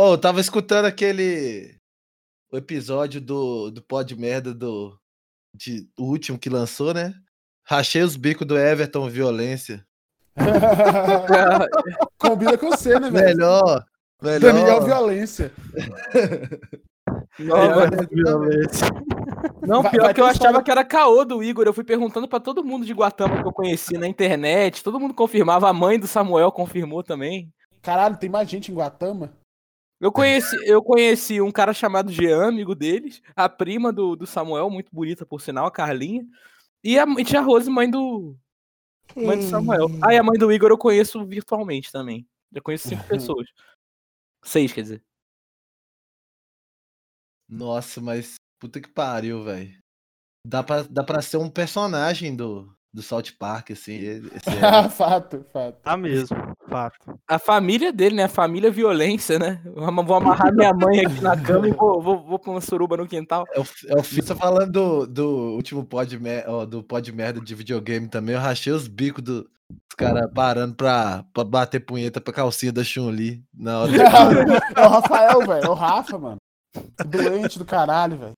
Oh, eu tava escutando aquele o episódio do, do Pod Merda do de, o último que lançou, né? Rachei os bicos do Everton Violência. Combina com você, né, velho? Melhor. melhor. Daniel Violência. Nova violência. Não, Vai- pior vai que eu achava história- que era caô do Igor. Eu fui perguntando pra todo mundo de Guatama que eu conheci na internet. Todo mundo confirmava. A mãe do Samuel confirmou também. Caralho, tem mais gente em Guatama? Eu conheci, eu conheci um cara chamado Jean, amigo deles. A prima do, do Samuel, muito bonita por sinal, a Carlinha. E a e tia Rose, mãe do, mãe do Samuel. Ah, e a mãe do Igor eu conheço virtualmente também. Já conheço cinco pessoas. Seis, quer dizer. Nossa, mas puta que pariu, velho. Dá pra, dá pra ser um personagem do, do South Park, assim. ele- Esse Everton. fato, fato. Tá mesmo, fato. A família dele, né? A família violência, né? Vou amarrar minha mãe aqui na cama e vou, vou, vou pra uma suruba no quintal. É o, é o Fissa falando do, do último pod, do pod merda de videogame também. Eu rachei os bicos do- dos caras parando pra, pra bater punheta pra calcinha da Chun-Li na hora. é o Rafael, velho. É o Rafa, mano. Doente do caralho, velho.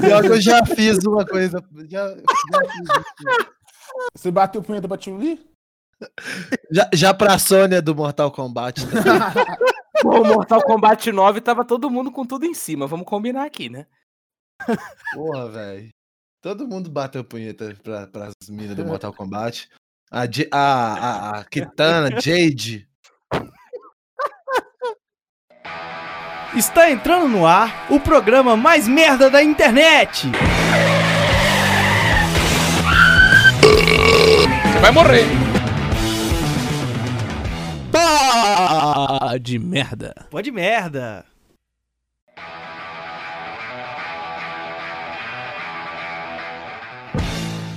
Pior que eu já fiz uma coisa. Já, já, fiz isso. Você bateu punheta pra Chun-Li? Já, já pra Sônia do Mortal Kombat. Pô, o Mortal Kombat 9 tava todo mundo com tudo em cima. Vamos combinar aqui, né? Porra, velho. Todo mundo bateu punheta pra, pras minas do Mortal Kombat. A, a, a, a Kitana, Jade. Está entrando no ar o programa mais merda da internet. Você vai morrer. Pá de merda. Pode merda.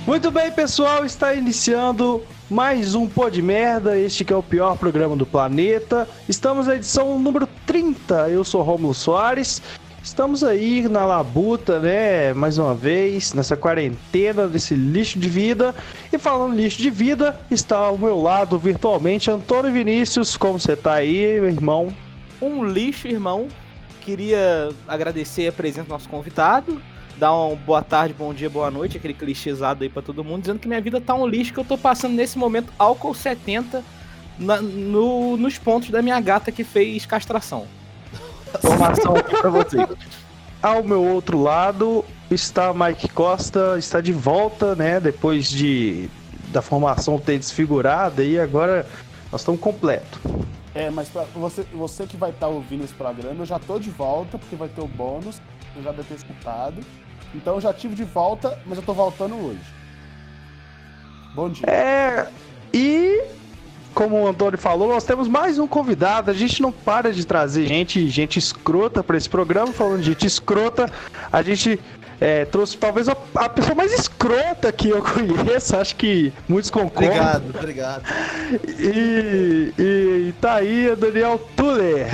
Muito bem, pessoal, está iniciando mais um Pô de Merda, este que é o pior programa do planeta. Estamos na edição número 30. Eu sou Romulo Soares. Estamos aí na labuta, né? Mais uma vez, nessa quarentena desse lixo de vida. E falando lixo de vida, está ao meu lado virtualmente Antônio Vinícius. Como você tá aí, meu irmão? Um lixo, irmão. Queria agradecer a presença do nosso convidado. Dar uma boa tarde, bom dia, boa noite, aquele clichêzado aí pra todo mundo, dizendo que minha vida tá um lixo, que eu tô passando nesse momento álcool 70 na- no- nos pontos da minha gata que fez castração. Informação aqui pra vocês. Ao meu outro lado está Mike Costa, está de volta, né? Depois de da formação ter desfigurado e agora nós estamos completo. É, mas pra você, você que vai estar ouvindo esse programa, eu já tô de volta, porque vai ter o bônus, eu já deve ter escutado. Então eu já tive de volta, mas eu tô voltando hoje. Bom dia. É, e como o Antônio falou, nós temos mais um convidado. A gente não para de trazer gente, gente escrota para esse programa. Falando de gente escrota, a gente é, trouxe talvez a, a pessoa mais escrota que eu conheço. Acho que muitos concordam. Obrigado, obrigado. E, e, e tá aí o Daniel Tuller.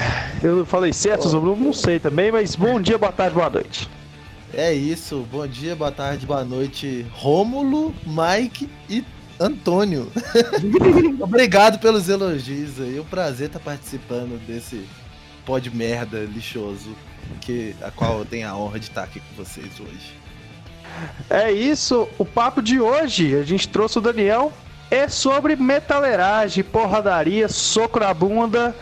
Eu falei certo, eu não sei também, mas bom dia, boa tarde, boa noite. É isso. Bom dia, boa tarde, boa noite. Rômulo, Mike e Antônio. Obrigado pelos elogios aí. É um prazer estar participando desse pod merda lixoso. Que, a qual eu tenho a honra de estar aqui com vocês hoje. É isso, o papo de hoje, a gente trouxe o Daniel, é sobre metaleragem, porradaria, soco na bunda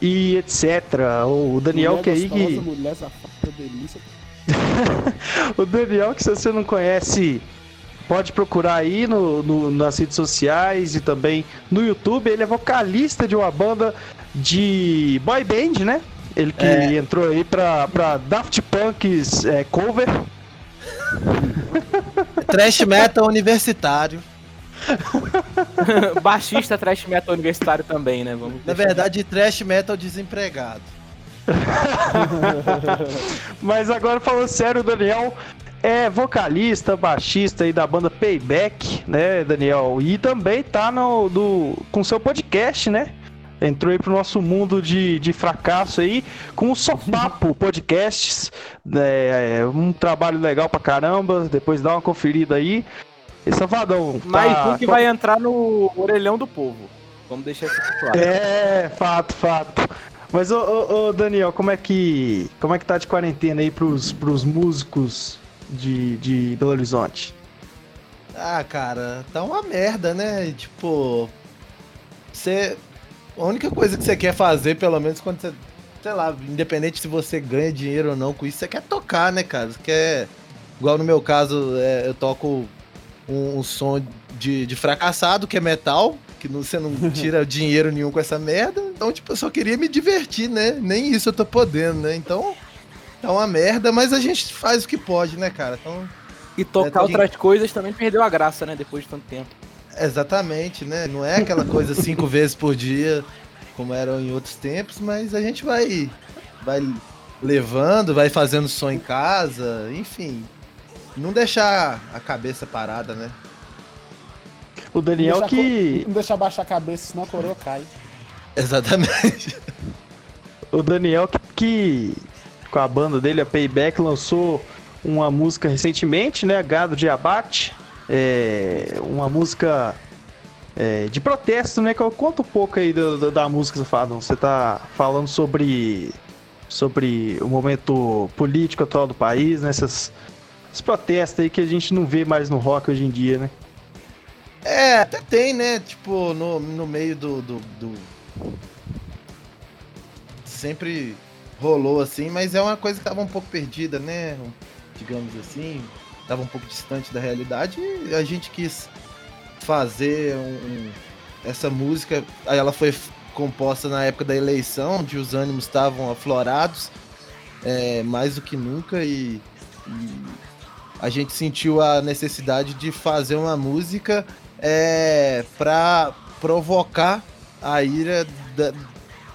e etc. O Daniel mulher que aí que. Mulher safada, delícia. O Daniel, que se você não conhece, pode procurar aí no, no- nas redes sociais e também no YouTube. Ele é vocalista de uma banda de boy band, né? Ele que É. entrou aí pra, pra Daft Punk's é, cover. Trash metal universitário. Baixista trash metal universitário também, né? Vamos Na verdade, trash metal desempregado. Mas agora falando sério, o Daniel é vocalista, baixista aí da banda Payback, né, Daniel? E também tá no, do, com seu podcast, né? Entrou aí pro nosso mundo de, de fracasso aí, com o Sopapo Podcasts. né, É, um trabalho legal pra caramba. Depois dá uma conferida aí. E Safadão, Mais tá- um que vai entrar no orelhão do povo. Vamos deixar isso aqui claro. É, fato, fato. Mas, ô, ô, ô, Daniel, como é que. Como é que tá de quarentena aí pros, pros músicos de, de Belo Horizonte? Ah, cara, tá uma merda, né? Tipo. Você. A única coisa que você quer fazer, pelo menos quando você. Sei lá, independente se você ganha dinheiro ou não com isso, você quer tocar, né, cara? Você quer. Igual no meu caso, é, eu toco um, um som de, de fracassado, que é metal, que não, você não tira dinheiro nenhum com essa merda. Então, tipo, eu só queria me divertir, né? Nem isso eu tô podendo, né? Então, tá uma merda, mas a gente faz o que pode, né, cara? Então. E tocar É, outras coisas também perdeu a graça, né? Depois de tanto tempo. Exatamente, né? Não é aquela coisa cinco vezes por dia, como eram em outros tempos, mas a gente vai, vai levando, vai fazendo som em casa, enfim. Não deixar a cabeça parada, né? O Daniel Não que. co- Não deixa abaixar a cabeça, senão a coroa cai. Exatamente. O Daniel que, que com a banda dele, a Payback, lançou uma música recentemente, né? Gado de Abate. É, uma música é, de protesto, né? Que eu conto um pouco aí do- do- da música, Fadão. Você tá falando sobre, sobre o momento político atual do país, né? Protestos aí que a gente não vê mais no rock hoje em dia, né? É, até tem, né? Tipo, no, no meio do, do, do- Sempre rolou assim, mas é uma coisa que tava um pouco perdida, né? Digamos assim. Tava um pouco distante da realidade e a gente quis fazer um- essa música. Aí ela foi composta na época da eleição, onde os ânimos estavam aflorados é, mais do que nunca e- e a gente sentiu a necessidade de fazer uma música é, para provocar a ira da-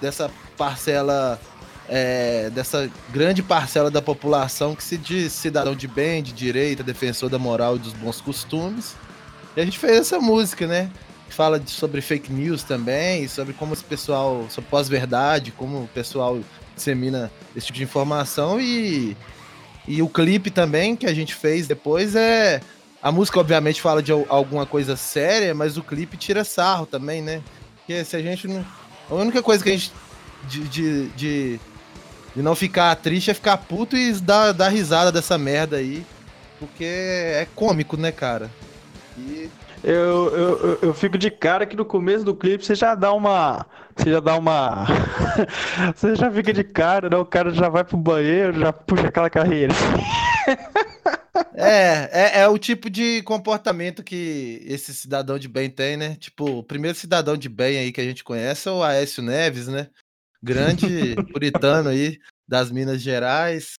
dessa parcela, é, dessa grande parcela da população que se diz cidadão de bem, de direita, defensor da moral e dos bons costumes. E a gente fez essa música, né? Fala de- sobre fake news também, sobre como esse pessoal, sobre pós-verdade, como o pessoal dissemina esse tipo de informação e e o clipe também que a gente fez depois é. A música, obviamente, fala de al- alguma coisa séria, mas o clipe tira sarro também, né? Porque se a gente não. A única coisa que a gente. De, de, de, de não ficar triste é ficar puto e dar, dar risada dessa merda aí. Porque é cômico, né, cara? E. Eu, eu, eu- eu fico de cara que no começo do clipe você já dá uma. Você já dá uma. você já fica de cara, né? O cara já vai pro banheiro, já puxa aquela carreira. É, é, é o tipo de comportamento que esse cidadão de bem tem, né? Tipo, o primeiro cidadão de bem aí que a gente conhece é o Aécio Neves, né? Grande puritano aí das Minas Gerais.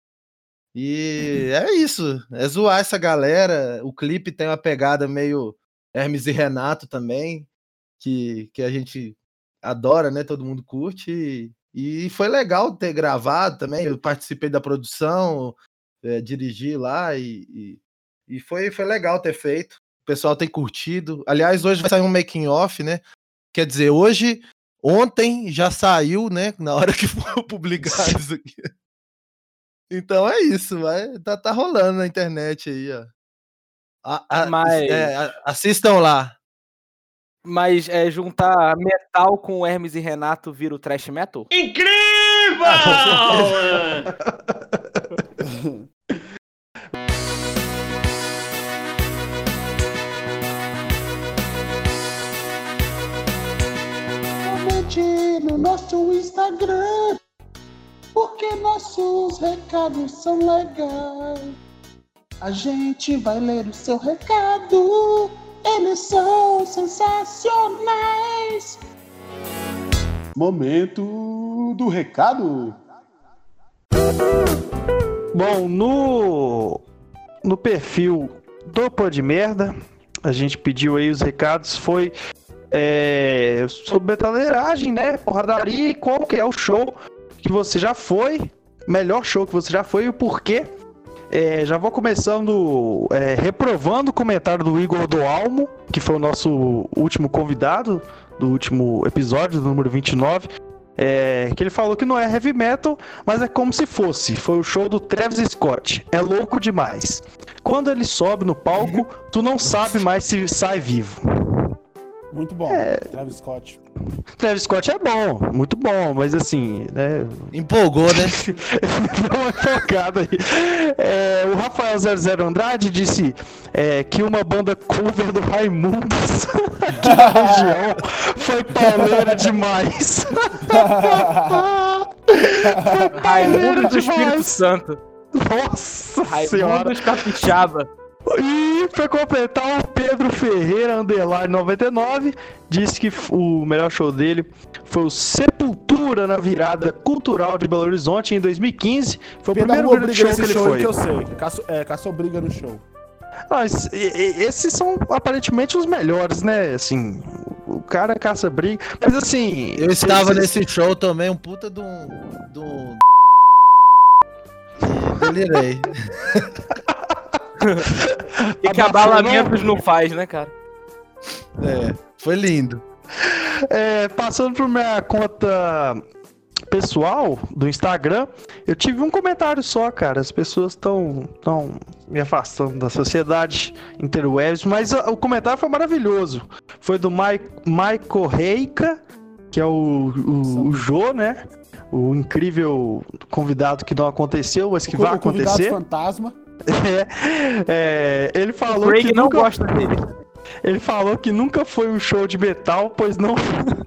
E é isso, é zoar essa galera. O clipe tem uma pegada meio Hermes e Renato também, que, que a gente adora, né? Todo mundo curte. E, e foi legal ter gravado também. Eu participei da produção, é, dirigi lá e, e, e foi, foi legal ter feito. O pessoal tem curtido. Aliás, hoje vai sair um making off, né? Quer dizer, hoje, ontem já saiu, né? Na hora que for publicado isso aqui. Então é isso, vai, tá, tá rolando na internet aí, ó. A- a- Mas- é, assistam lá. Mas é, juntar metal com Hermes e Renato vira o trash metal? Incrível! nosso Instagram, porque nossos recados são legais. A gente vai ler o seu recado, eles são sensacionais. Momento do recado. Bom, no, no perfil do Pô de Merda, a gente pediu aí os recados, foi é, sobre metaleiragem, né? Porradaria e qual que é o show que você já foi, melhor show que você já foi e o porquê. É, já vou começando é, reprovando o comentário do Igor do Almo, que foi o nosso último convidado do último episódio, do número 29. É, que ele falou que não é heavy metal, mas é como se fosse. Foi o show do Travis Scott. É louco demais. Quando ele sobe no palco, tu não sabe mais se sai vivo. Muito bom. É. Travis Scott. Travis Scott é bom, muito bom, mas assim, né? Empolgou, né? Dá uma focada aí. É, o Rafael 00 Andrade disse é, que uma banda cover do Raimundos aqui na região foi pauleira demais. foi pauleira Raimundo do Espírito demais. Santo. Nossa Raimundo senhora. dos Capixaba. E pra completar, o Pedro Ferreira, underline 99, disse que o melhor show dele foi o Sepultura na virada cultural de Belo Horizonte em 2015. Foi o Pedro primeiro grande show que ele show foi. que eu sei. Caçou, é, caçou briga no show. Ah, es- e- e- esses são aparentemente os melhores, né? Assim, o o cara caça briga. Mas assim. Eu estava vocês- nesse show também, um puta de um. De um... E delirei. E que abalamentos não faz, né, cara? É, foi lindo. É, passando por minha conta pessoal do Instagram, eu tive um comentário só, cara. As pessoas estão tão me afastando da sociedade interwebs, mas o comentário foi maravilhoso. Foi do Mai- Michael Reika, que é o, o, o Jô, né? O incrível convidado que não aconteceu, mas que O vai acontecer. fantasma. É, ele falou Craig que não nunca... gosta dele. Ele falou que nunca foi um show de metal, pois não,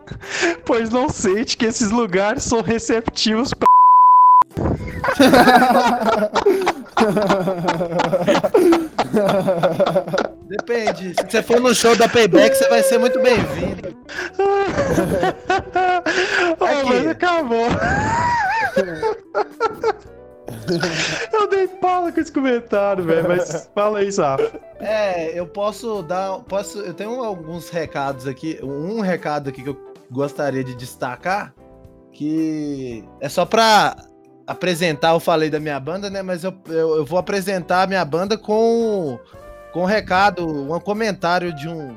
pois não sente que esses lugares são receptivos pra... Depende. Se você for no show da Payback, você vai ser muito bem-vindo. oh, mas acabou. Eu dei pala com esse comentário, velho, mas fala aí, Safra. É, eu posso dar. Posso, eu tenho alguns recados aqui. Um recado aqui que eu gostaria de destacar. Que é só pra apresentar. Eu falei da minha banda, né? Mas eu, eu, eu vou apresentar a minha banda com, com um recado, um comentário de um.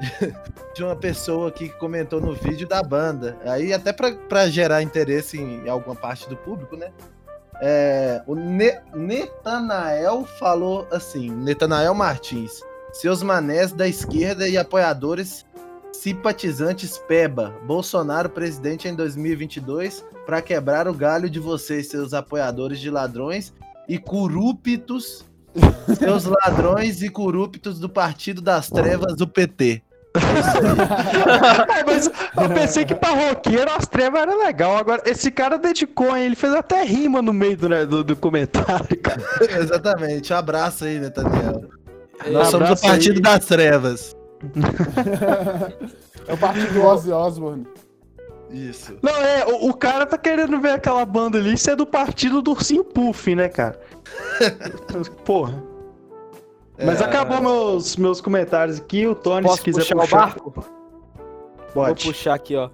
de uma pessoa aqui que comentou no vídeo da banda. Aí, até pra gerar interesse em, em alguma parte do público, né? É, o Ne Netanael falou assim: Netanael Martins, seus manés da esquerda e apoiadores simpatizantes PEBA, Bolsonaro presidente em 2022 para quebrar o galho de vocês, seus apoiadores de ladrões e corruptos, seus ladrões e corruptos do Partido das Trevas do PT. Ah, mas eu pensei que pra roqueiro as trevas era legal. Agora, esse cara dedicou, hein? Ele fez até rima no meio do, né, do, do comentário, cara. Exatamente. Um abraço aí, Netanael. Nós somos o Partido aí. das Trevas. É o partido do Ozzy Osbourne. Isso. Não, é, o, o cara tá querendo ver aquela banda ali, isso é do partido do Ursinho Puff, né, cara? Porra. Mas É, acabou meus, meus comentários aqui, o Tony, Posso se quiser puxar, puxar, o barco? Vou pode. puxar aqui, ó.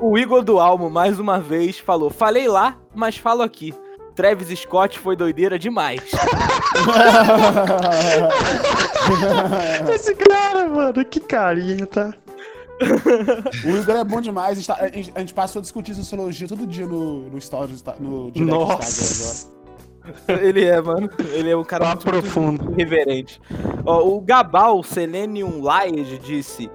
O, Igor do Almo, mais uma vez, falou: Falei lá, mas falo aqui. Travis Scott foi doideira demais. Esse cara, mano, que carinha, tá? O Igor é bom demais. A gente, tá- a gente- passou a discutir sociologia todo dia no, no story, no, direct Nossa. Ele é, mano. Ele é um cara Papo muito, profundo. muito irreverente. Ó, o Gabal Selenium Lied disse: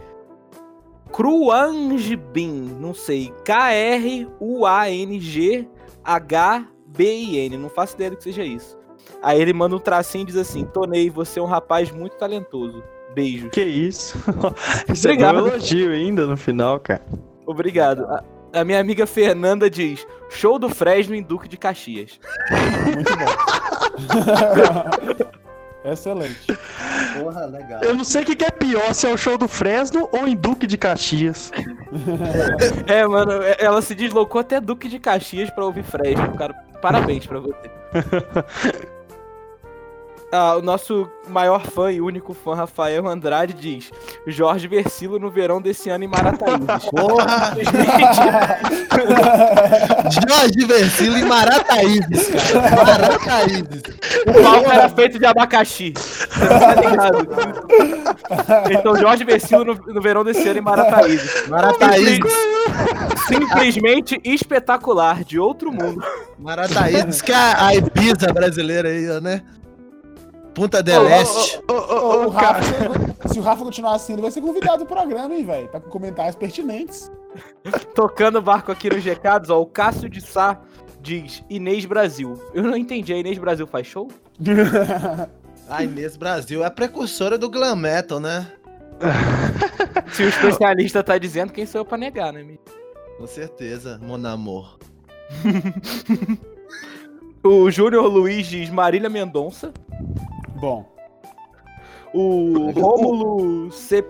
Cruangbin, não sei. K-R-U-A-N-G-H-B-I-N. Não faço ideia do que seja isso. Aí ele manda um tracinho e diz assim: Tonei, você é um rapaz muito talentoso. Beijos. Que isso? Isso Obrigado. é um elogio ainda no final, cara. Obrigado. A, minha amiga Fernanda diz: Show do Fresno em Duque de Caxias. Muito bom. Excelente. Porra, legal. Eu não sei o que que é pior, se é o show do Fresno ou em Duque de Caxias. É, mano, é- ela se deslocou até Duque de Caxias pra ouvir Fresno, cara. Parabéns pra você. Ah, o nosso maior fã e único fã, Rafael Andrade, diz: Jorge Versilo no verão desse ano em Marataízes. Porra! Jorge Versilo em Marataízes, cara. Marataízes. o palco era feito de abacaxi. Você não tá ligado? Então, Jorge Versilo no, no verão desse ano em Marataízes. Marataízes. Simplesmente espetacular, de outro mundo. Marataízes, que é a Ibiza brasileira aí, né? Punta del Este. O. Rafa, se o Rafa continuar assim, ele vai ser convidado do programa, hein, velho? Tá com comentários pertinentes. Tocando barco aqui nos recados, ó. O Cássio de Sá diz Inês Brasil. Eu não entendi. A Inês Brasil faz show? A Inês Brasil é a precursora do glam metal, né? Se o especialista tá dizendo, quem sou eu pra negar, né, amigo? Com certeza, mon amor. O Júnior Luiz diz Marília Mendonça. Bom, O Rômulo C...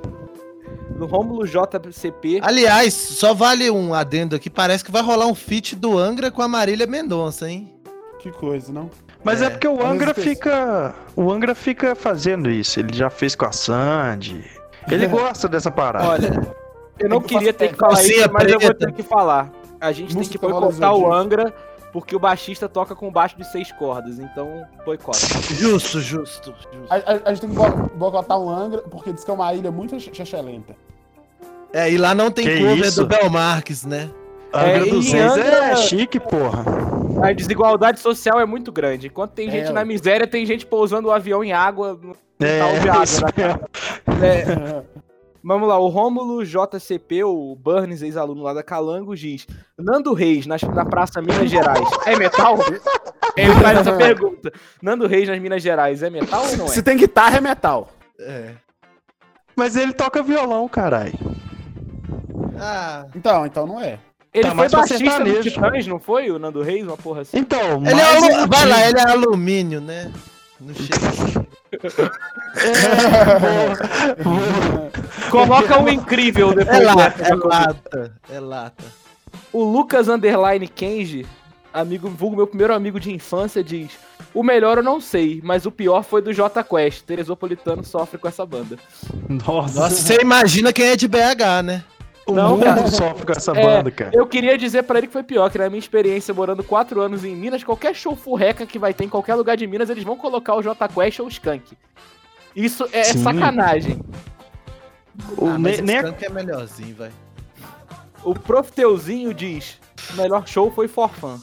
O Rômulo JCP. Aliás, só vale um adendo aqui, parece que vai rolar um feat do Angra com a Marília Mendonça, hein? que coisa, não? Mas é, É, porque o Angra fica. O Angra fica fazendo isso. Ele já fez com a Sandy. Ele gosta dessa parada. Olha, eu não queria ter que falar isso, mas eu vou ter que falar. A gente Música tem que boicotar o. Angra, porque o baixista toca com baixo de seis cordas, então boicota. Justo, justo, justo. A, a- a gente tem que bo- boicotar um Angra, porque diz que é uma ilha muito chechelenta. É, e lá não tem Que cover isso? do Bel Marques, né? Angra É, dos Reis Angra- é chique, porra. A desigualdade social é muito grande. Enquanto tem É, gente na miséria, tem gente pousando o avião em água. no É, água, isso né? É, Vamos lá, o Rômulo JCP, o Burns, ex-aluno lá da Calango, diz: Nando Reis, nas- na Praça Minas Gerais, é metal? Ele faz essa pergunta. Nando Reis nas Minas Gerais, é metal ou não é? Se tem guitarra, é metal. É. Mas ele toca violão, caralho. Ah, Então, então não é. Ele Tá foi baixista do. Titãs, não foi? O Nando Reis, uma porra assim. Então, ele é vai lá, ele é alumínio, né? Não chega. Coloca o incrível depois É lata, é lata, é lata. O Lucas Underline Kenji, amigo, vulgo meu primeiro amigo de infância, diz: O melhor eu não sei, mas o pior foi do J Quest. Teresopolitano sofre com essa banda. Nossa, Nossa, você imagina quem é de BH, né? O não, mundo cara. sofre com essa É, banda, cara. Eu queria dizer pra ele que foi pior, que na minha experiência morando quatro anos em Minas, qualquer show furreca que vai ter em qualquer lugar de Minas, eles vão colocar o J Quest ou o Skank. Isso é Sim. sacanagem. O, ah, ne- tanque é melhorzinho, vai. O Profiteuzinho diz: O melhor show foi Forfan.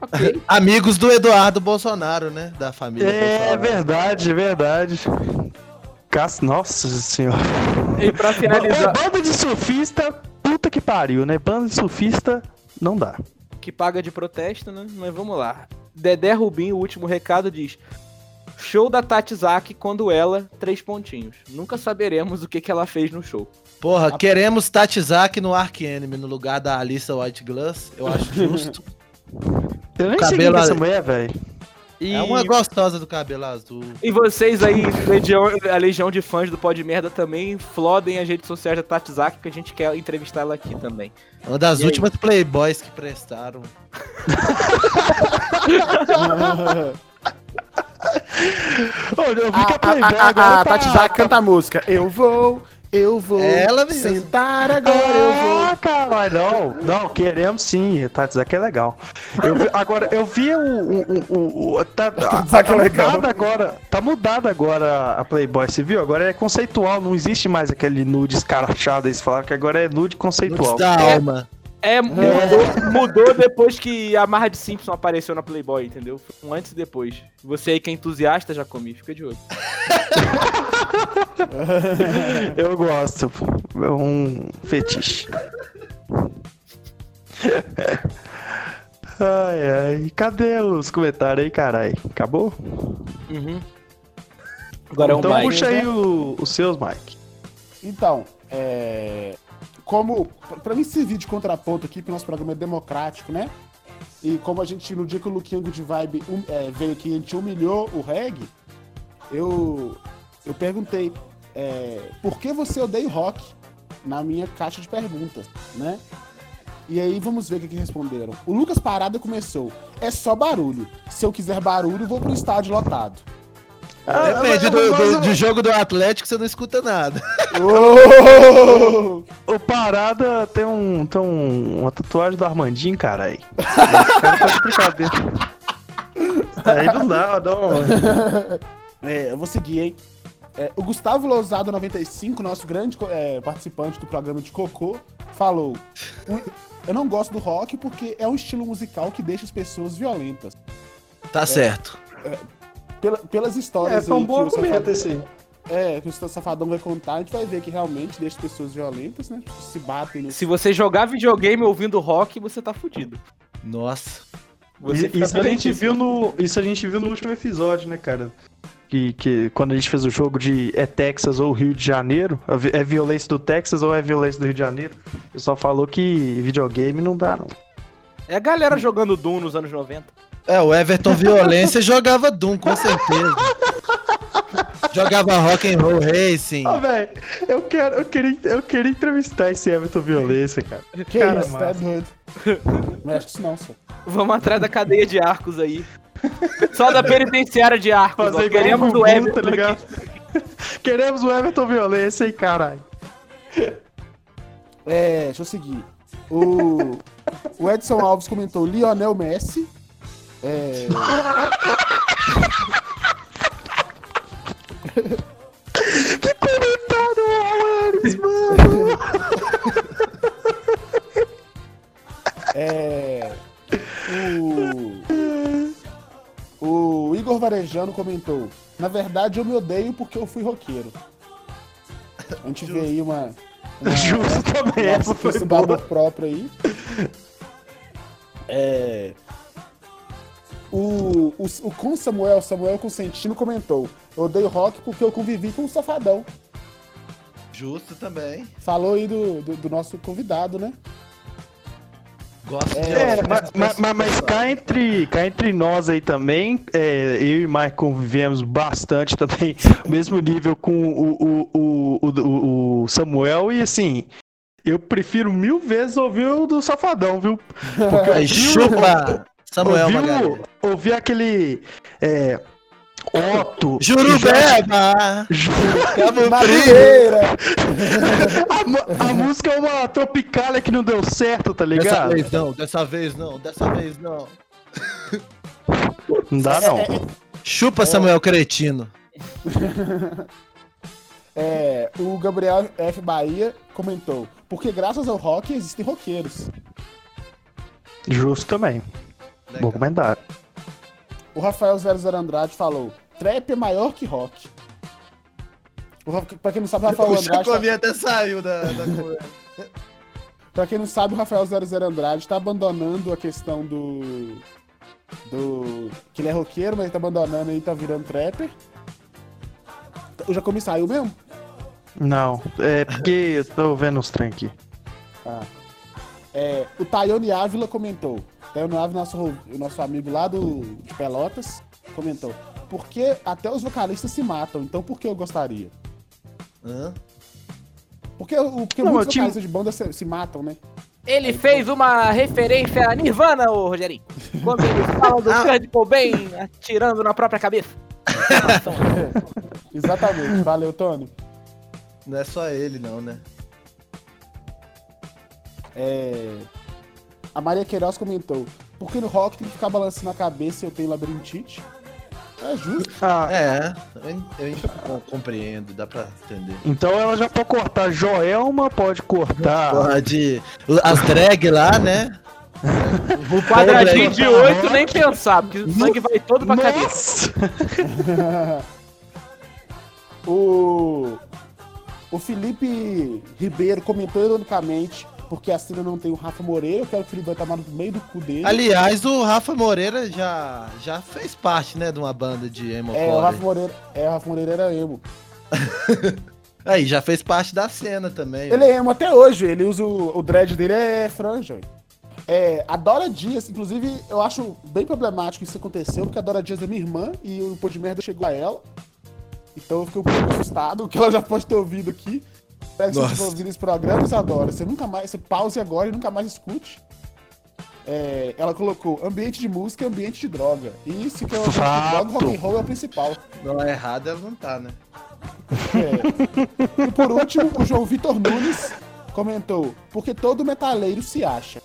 Ok. Amigos do Eduardo Bolsonaro, né? Da família É Bolsonaro. verdade, é verdade. Nossa senhora. e pra Ô, finalizar. banda de surfista, puta que pariu, né? Banda de surfista, não dá. que paga de protesto, né? Mas vamos lá. Dedé Rubim, o último recado, diz: Show da Tati Zaki quando ela, três pontinhos. Nunca saberemos o que, que ela fez no show. Porra, queremos Tatizak no Ark Enemy no lugar da Alissa White Glass. Eu acho justo. Eu nem sei quem é essa mulher, velho. E, É uma gostosa do cabelo azul. e vocês aí, legião, a legião de fãs do Pod Merda também, flodem as redes sociais da Tati Zaki, que a gente quer entrevistar ela aqui também. Uma das E aí? últimas playboys que prestaram. Olha, eu vi que a A, Playboy a, a, agora a tá... Tati Zak canta a música. Eu vou, eu vou. É ela mesmo. Sentar agora, eu vou. Ah, caralho, não, não, queremos sim, tá dizendo que é legal. Eu vi- agora, eu vi o. o, o, o- tá, tá, é legal. mudado agora, tá mudado agora a Playboy, você viu? Agora é conceitual, não existe mais aquele nude escarachado, eles falaram que agora é nude conceitual. Da É. alma. É, mudou, mudou depois que a Marra de Simpson apareceu na Playboy, entendeu? Foi Um antes e depois. Você aí que é entusiasta, já comi, fica de olho. Eu gosto, é um fetiche. Ai, ai, cadê os comentários aí, carai? Acabou? Uhum. Agora é um então Mike. puxa aí o- os seus, Mike. Então, é. Como. Pra mim servir de contraponto aqui, porque o nosso programa é democrático, né? E como a gente, no dia que o Luquinho de Vibe hum, é, veio aqui, a gente humilhou o reggae, eu. Eu perguntei, é, por que você odeia o rock? Na minha caixa de perguntas, né? E aí vamos ver o que, que responderam. O Lucas Parada começou. É só barulho. Se eu quiser barulho, vou pro estádio lotado. Ah, Depende do, do- do jogo do Atlético, você não escuta nada. O Parada tem, um, tem um, uma tatuagem do Armandinho, cara aí. Esse cara tá de brincadeira. Aí não dá, dá um... É, eu vou seguir, hein? É, o Gustavo Lousado 95, nosso grande é, participante do programa de Cocô, falou: "O- Eu não gosto do rock porque é um estilo musical que deixa as pessoas violentas. Tá certo. Pela- pelas É, histórias foi um aí bom que o argumento Safadão, esse aí. é, que o Safadão vai contar, a gente vai ver que realmente deixa pessoas violentas, né? Se batem no. Se você jogar videogame ouvindo rock, você tá fudido. Nossa. Você Isso a, gente viu no, isso a gente viu no último episódio, né, cara? Que, que quando a gente fez o jogo de é Texas ou Rio de Janeiro, é violência do Texas ou é violência do Rio de Janeiro, o pessoal falou que videogame não dá, não. É a galera jogando Doom nos anos 90. É, o Everton Violência jogava Doom, com certeza. jogava Rock and Roll Racing. Ah, velho, eu quero, eu queria, eu queria entrevistar esse Everton Violência, cara. Que Cara, isso, tá doido. Não acho que isso não, só. Vamos atrás da cadeia de arcos aí. Só da penitenciária de arcos. Fazer ó. Queremos o Everton. tá ligado? Queremos o Everton Violência, hein, caralho. É, deixa eu seguir. O, o Edson Alves comentou Lionel Messi. É, Que comentário, Alex, mano. é, o, o Igor Varejano comentou: Na verdade, eu me odeio porque eu fui roqueiro. A gente vê aí uma. uma Justo também, essa foi amor próprio aí. É. O, o, o com Samuel, Samuel Consentino comentou: Eu odeio rock porque eu convivi com o Safadão. Justo também. Falou aí do, do, do nosso convidado, né? Gosto de É, É, mas, mas, mas- mas cá, entre, cá entre nós aí também, é, eu e o Mike convivemos bastante também, mesmo nível com o, o, o, o, o Samuel, e assim, eu prefiro mil vezes ouvir o do Safadão, viu? Porque Aí, chupa! Samuel ouviu, Magalhães. ouvi aquele é, Otto. Jurubeba! Ju- Cabo Frio! Madureira! A, a música é uma tropicália que não deu certo, tá Dessa ligado? vez não, dessa vez não, dessa vez não. Não dá, não. Chupa, Samuel Cretino. É, o Gabriel F. Bahia comentou: Porque graças ao rock existem roqueiros. Justo também. Bom comentário. O Rafael 00 Andrade falou: Trap é maior que rock. O Ra- pra quem não sabe, o Rafael O Andrade. Tá, Chacomia até saiu da, da pra quem não sabe, o Rafael 00 Andrade tá abandonando a questão do. Do. Que ele é roqueiro, mas ele tá abandonando e tá virando trapper. O Jacomi saiu mesmo? Não, é porque eu tô vendo os trem aqui. Ah. É, o Tayone Ávila comentou. Tayone Ávila, nosso, o nosso amigo lá do, de Pelotas, comentou. Porque até os vocalistas se matam, então por que eu gostaria? Hã? Porque, o- porque Não, muitos vocalistas de banda se, se matam, né? Ele fez uma referência a Nirvana, ô Rogerinho. Quando ele fala do Kurt Cobain atirando na própria cabeça. Exatamente. Valeu, Tony. Não é só ele, não, né? É, A Maria Queiroz comentou. Porque no rock tem que ficar balançando a cabeça e eu tenho labirintite. É justo. Ah, É, eu, eu com- compreendo, dá pra entender. então ela já pode cortar Joelma, pode cortar. Porra, de. As drag lá, né? O quadradinho de oito nem pensar, porque o sangue vai todo pra cabeça. Nossa! O, o Felipe Ribeiro comentou ironicamente, porque a cena não tem o Rafa Moreira, eu quero que o Felipe vai tomar no meio do cu dele. Aliás, o Rafa Moreira já, já fez parte, né, de uma banda de emo é, o Rafa. Moreira, é, o Rafa Moreira era emo. Aí, já fez parte da cena também. Ele é emo até hoje, ele usa o, o dread dele é franja. É, a Dora Dias, inclusive, eu acho bem problemático isso aconteceu, porque a Dora Dias é minha irmã e o Pô de Merda chegou a ela. Então eu fiquei um pouco assustado, que ela já pode ter ouvido aqui. Espero que você Nossa. estiver ouvindo esse programa, Isadora. Você nunca mais, você pause agora e nunca mais escute. É, ela colocou ambiente de música e ambiente de droga. E isso que é o ambiente de droga, rock and roll é o principal. Não é errado, ela não tá, né? É. E por último, o João Vitor Nunes comentou: porque todo metaleiro se acha.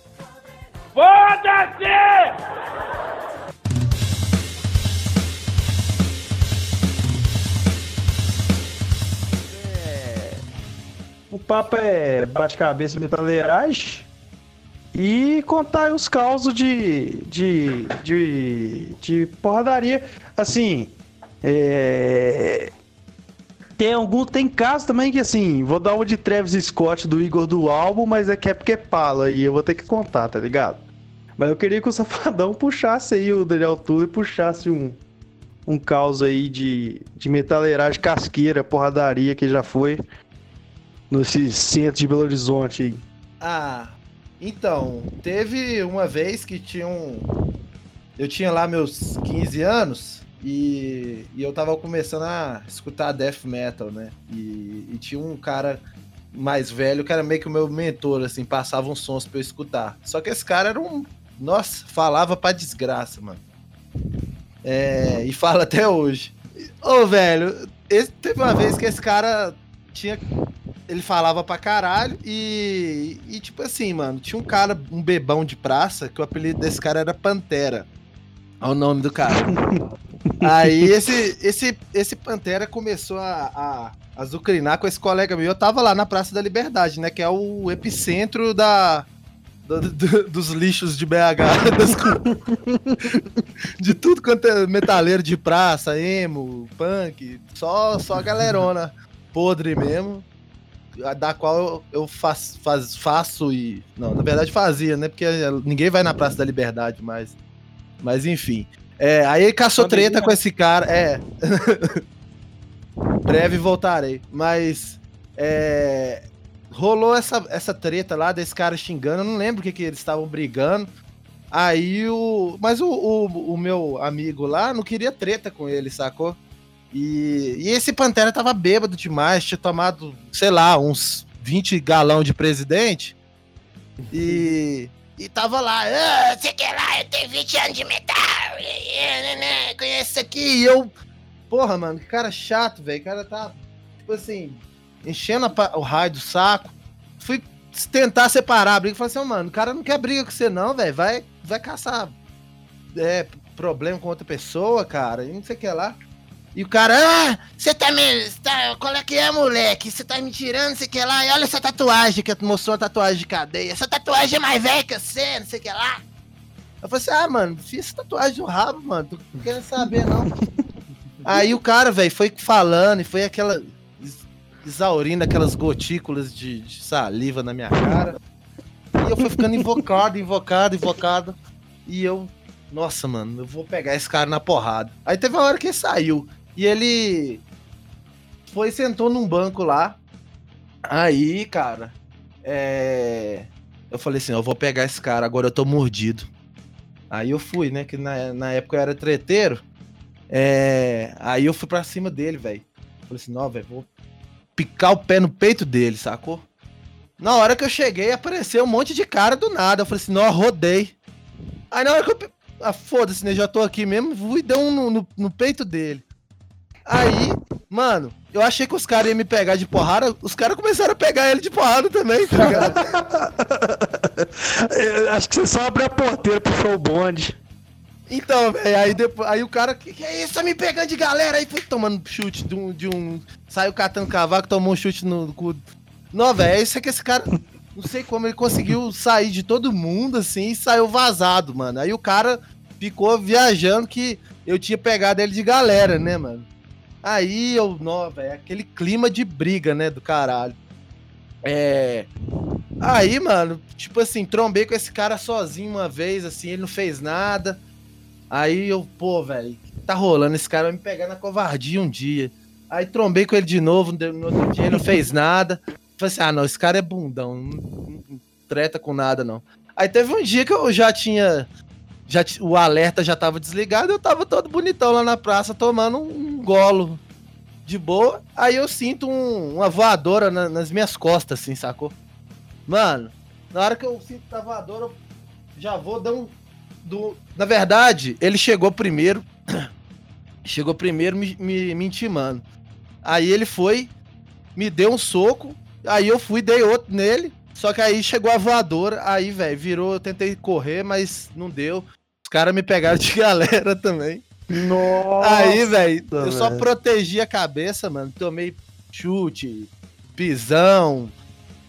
O papo é bate-cabeça metaleiragem e contar os causos de, de, de, de porradaria. Assim, É... Tem algum. Tem caso também que assim, vou dar uma de Travis Scott do Igor do álbum, mas é que é porque é pala e eu vou ter que contar, tá ligado? Mas eu queria que o Safadão puxasse aí o Daniel Tulo e puxasse um, um caos aí de, de metaleiragem casqueira, porradaria que já foi nesse centro de Belo Horizonte aí. Ah, então, teve uma vez que tinha um. Eu tinha lá meus 15 anos e, e eu tava começando a escutar death metal, né? E, e, tinha um cara mais velho que era meio que o meu mentor, assim, passava uns sons pra eu escutar. Só que esse cara era um. Nossa, falava pra desgraça, mano. É, e fala até hoje. Ô, velho, esse, teve uma vez que esse cara tinha. Ele falava pra caralho e, e, tipo assim, mano, tinha um cara, um bebão de praça, que o apelido desse cara era Pantera. Olha o nome do cara. Aí esse, esse, esse Pantera começou a, a azucrinar com esse colega meu. Eu tava lá na Praça da Liberdade, né? Que é o epicentro da, do, do, dos lixos de BH. Das, de tudo quanto é metaleiro de praça, emo, punk. Só, só galerona podre mesmo. Da qual eu, faz, faz, faço e. Não, na verdade fazia, né? Porque ninguém vai na Praça da Liberdade mais. Mas enfim. É, aí ele caçou treta com esse cara. É. Breve voltarei. Mas. É, rolou essa, essa treta lá desse cara xingando. Eu não lembro o que, que eles estavam brigando. Aí o. Mas o, o, o, meu amigo lá não queria treta com ele, sacou? E, e esse Pantera tava bêbado demais, tinha tomado, sei lá, uns 20 galão de presidente. E. E tava lá, ah, sei que lá, eu tenho 20 anos de metal, conhece isso aqui. E eu, porra, mano, que cara chato, velho. O cara tá, tipo assim, enchendo a, o raio do saco. Fui tentar separar a briga. Falei assim, mano, o cara não quer briga com você, não, velho. Vai, vai caçar é, problema com outra pessoa, cara. E não sei o que lá. E o cara, ah, você tá me. Tá, qual é que é, moleque? Você tá me tirando, não sei o que lá. E olha essa tatuagem que mostrou a tatuagem de cadeia. Essa tatuagem é mais velha que você, não sei o que lá. Eu falei assim, ah, mano, fiz essa tatuagem no rabo, mano. Tô querendo saber, não. Aí o cara, velho, foi falando e foi aquela. exaurindo aquelas gotículas de, de saliva na minha cara. E eu fui ficando invocado, invocado, invocado. E eu nossa, mano, eu vou pegar esse cara na porrada. Aí teve uma hora que ele saiu. E ele foi sentou num banco lá. Aí, cara, é... eu falei assim, eu vou pegar esse cara, agora eu tô mordido. Aí eu fui, né, que na, na época eu era treteiro. É... Aí eu fui pra cima dele, velho. Falei assim, não, velho, vou picar o pé no peito dele, sacou? Na hora que eu cheguei, apareceu um monte de cara do nada. Eu falei assim, não, rodei. Aí na hora que eu... Ah, foda-se, né, já tô aqui mesmo, fui e dei um no, no, no peito dele. Aí, mano, eu achei que os caras iam me pegar de porrada, os caras começaram a pegar ele de porrada também, tá ligado? acho que você só abriu a porteira pro show bonde. Então, velho, aí, depois, aí o cara, que, que é isso? Tá me pegando de galera aí, foi tomando chute de um. De um saiu catando cavaco, tomou um chute no cu. Não, velho, é isso é que esse cara. Não sei como ele conseguiu sair de todo mundo assim e saiu vazado, mano. Aí o cara ficou viajando que eu tinha pegado ele de galera, né, mano? Aí eu, não, velho, aquele clima de briga, né, do caralho. É. Aí, mano, tipo assim, trombei com esse cara sozinho uma vez, assim, ele não fez nada. Aí eu, pô, velho, tá rolando? Esse cara vai me pegar na covardia um dia. Aí trombei com ele de novo, no outro dia ele não fez nada. Falei assim, ah, não, esse cara é bundão, não, não treta com nada, não. Aí teve um dia que eu já tinha já o alerta já tava desligado, eu tava todo bonitão lá na praça tomando um golo de boa. Aí eu sinto um, uma voadora na, nas minhas costas, assim, sacou? Mano, na hora que eu sinto a voadora, eu já vou dar um. Do... Na verdade, ele chegou primeiro. chegou primeiro me, me, me intimando. Aí ele foi, me deu um soco. Aí eu fui, dei outro nele. Só que aí chegou a voadora, aí, velho, virou, eu tentei correr, mas não deu caras me pegaram de galera também. Nossa! Aí, velho, eu só protegi a cabeça, mano. Tomei chute, pisão.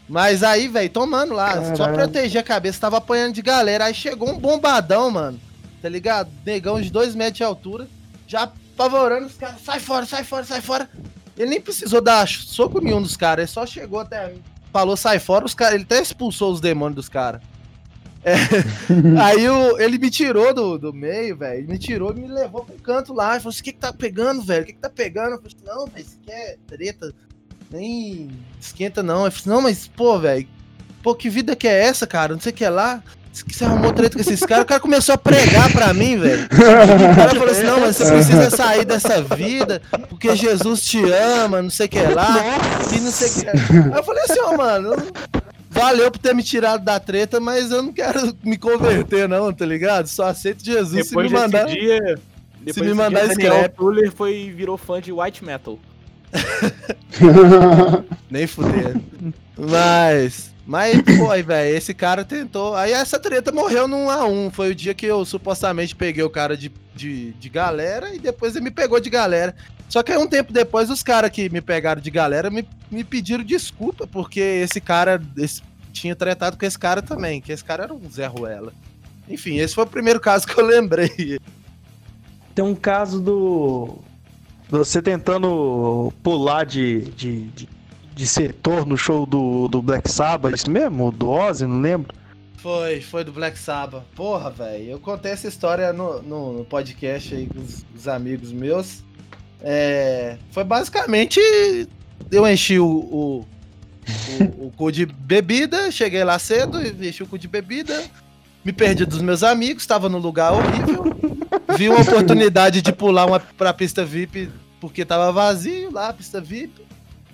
Mas aí, velho, tomando lá, Caramba. só protegi a cabeça, tava apanhando de galera. Aí chegou um bombadão, mano. Tá ligado? Negão de dois metros de altura. Já apavorando os caras, sai fora, sai fora, sai fora. Ele nem precisou dar soco nenhum dos caras, ele só chegou até mim, falou, sai fora, os caras, ele até expulsou os demônios dos caras. É, aí o, ele me tirou do, do meio, velho. Me tirou me levou pro canto lá. Falou assim: o que, que tá pegando, velho? O que, que tá pegando? Eu falei assim, não, mas isso aqui é treta. Nem esquenta, não. Eu falei assim, não, mas, pô, velho, pô, que vida que é essa, cara? Não sei o que é lá. Você arrumou treta com esses caras, o cara começou a pregar pra mim, velho. O cara falou assim: não, mas você precisa sair dessa vida, porque Jesus te ama, não sei o que é lá, e não sei o que é. Aí eu falei assim, ó, oh, mano, valeu por ter me tirado da treta, mas eu não quero me converter, não, tá ligado? Só aceito Jesus depois se me mandar. Dia, se me mandar dia, Daniel Tuller foi virou fã de white metal. Nem fuder. Mas. Mas, pô, velho, esse cara tentou. Aí essa treta morreu num a um. Foi o dia que eu supostamente peguei o cara de, de, de galera e depois ele me pegou de galera. Só que aí um tempo depois, os caras que me pegaram de galera me, me pediram desculpa, porque esse cara esse, tinha tratado com esse cara também, que esse cara era um Zé Ruela. Enfim, esse foi o primeiro caso que eu lembrei. Tem um caso do. Você tentando pular de, de, de, de setor no show do, do Black Sabbath, isso mesmo? Do Ozzy, não lembro. Foi, foi do Black Sabbath. Porra, velho. Eu contei essa história no, no, no podcast aí com os, os amigos meus. É, foi basicamente. Eu enchi o, o, o, o cu de bebida, cheguei lá cedo, enchi o cu de bebida, me perdi dos meus amigos, estava num lugar horrível. Vi uma oportunidade de pular uma, pra pista VIP porque tava vazio lá, pista VIP.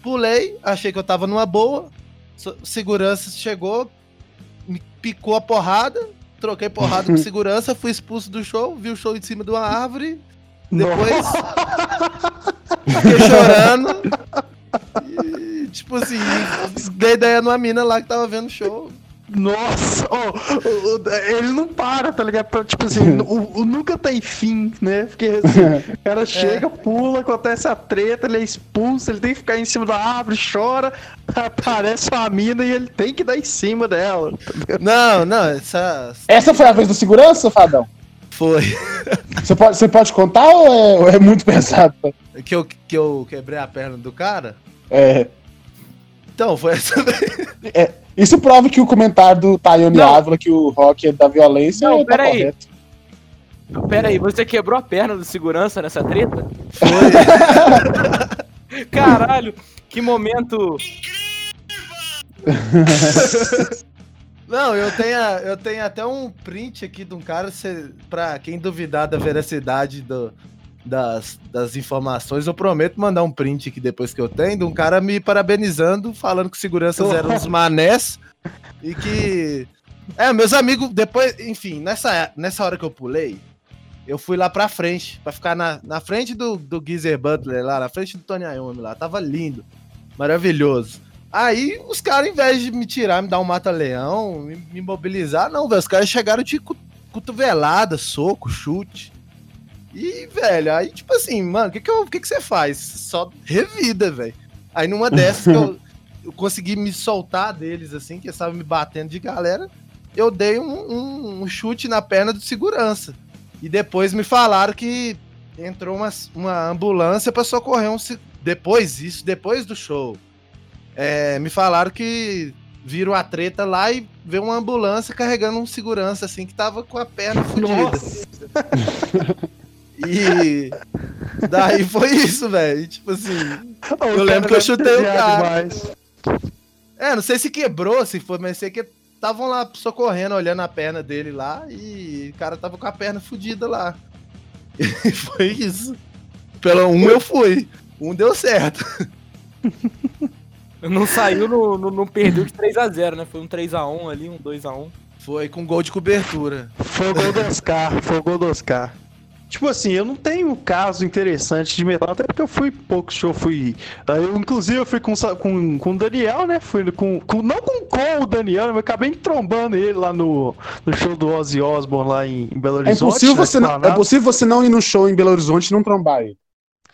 Pulei, achei que eu tava numa boa. Segurança chegou, me picou a porrada, troquei porrada com segurança, fui expulso do show, vi o show em cima de uma árvore, depois. Fiquei chorando. E, tipo assim, dei ideia numa mina lá que tava vendo o show. Nossa, oh, oh, ele não para, tá ligado? Tipo assim, o, o, nunca tem fim, né? Porque assim, o cara chega, é. pula, acontece a treta, ele é expulso, ele tem que ficar em cima da árvore, chora, aparece uma mina e ele tem que dar em cima dela. Tá não, não, essa. Essa foi a vez do segurança, Fadão? Foi. Você pode, você pode contar ou é, ou é muito pesado? Que eu, que eu quebrei a perna do cara? É. Então, foi essa é, Isso prova que o comentário do Tayane Ávila, que o rock é da violência, não, tá correto. Pera aí, você quebrou a perna do segurança nessa treta? Foi. Caralho, que momento. Não, eu tenho, eu tenho até um print aqui de um cara, pra quem duvidar da veracidade do, das, das informações, eu prometo mandar um print aqui depois que eu tenho, de um cara me parabenizando, falando que seguranças eram uns manés e que. É, meus amigos, depois, enfim, nessa, nessa hora que eu pulei, eu fui lá pra frente, pra ficar na, na frente do, do Geezer Butler lá, na frente do Tony Iommi lá. Tava lindo, maravilhoso. Aí os caras, em vez de me tirar, me dar um mata-leão, me, me, mobilizar, não, velho. Os caras chegaram de cotovelada, soco, chute. E, velho, aí, tipo assim, mano, o que que, eu, que que você faz? Só revida, velho. Aí numa dessas que eu, eu consegui me soltar deles, assim, que estavam me batendo de galera, eu dei um, um, um, chute na perna do segurança. E depois me falaram que entrou uma, uma ambulância para socorrer um. Depois, isso depois do show é, me falaram que viram a treta lá e veio uma ambulância carregando um segurança, assim, que tava com a perna fodida. e daí foi isso, velho. Tipo assim, eu lembro que eu chutei o cara. É, não sei se quebrou, se foi, mas sei que estavam lá socorrendo, olhando a perna dele lá, e o cara tava com a perna fodida lá. E foi isso. Pelo um eu fui. Um deu certo. Não saiu, no, no, não perdeu de 3x0, né? Foi um 3x1 ali, um 2x1. Foi com gol de cobertura. Foi o gol do Oscar, foi o gol do Oscar. Tipo assim, eu não tenho caso interessante de metal, até porque eu fui pouco show, fui. Eu, inclusive, eu fui com, com, com o Daniel, né? Fui com, com. Não com, com o Daniel, mas acabei trombando ele lá no, no show do Ozzy Osbourne lá em, em Belo Horizonte. É impossível, né, você não, é possível você não ir no show em Belo Horizonte e não trombar ele.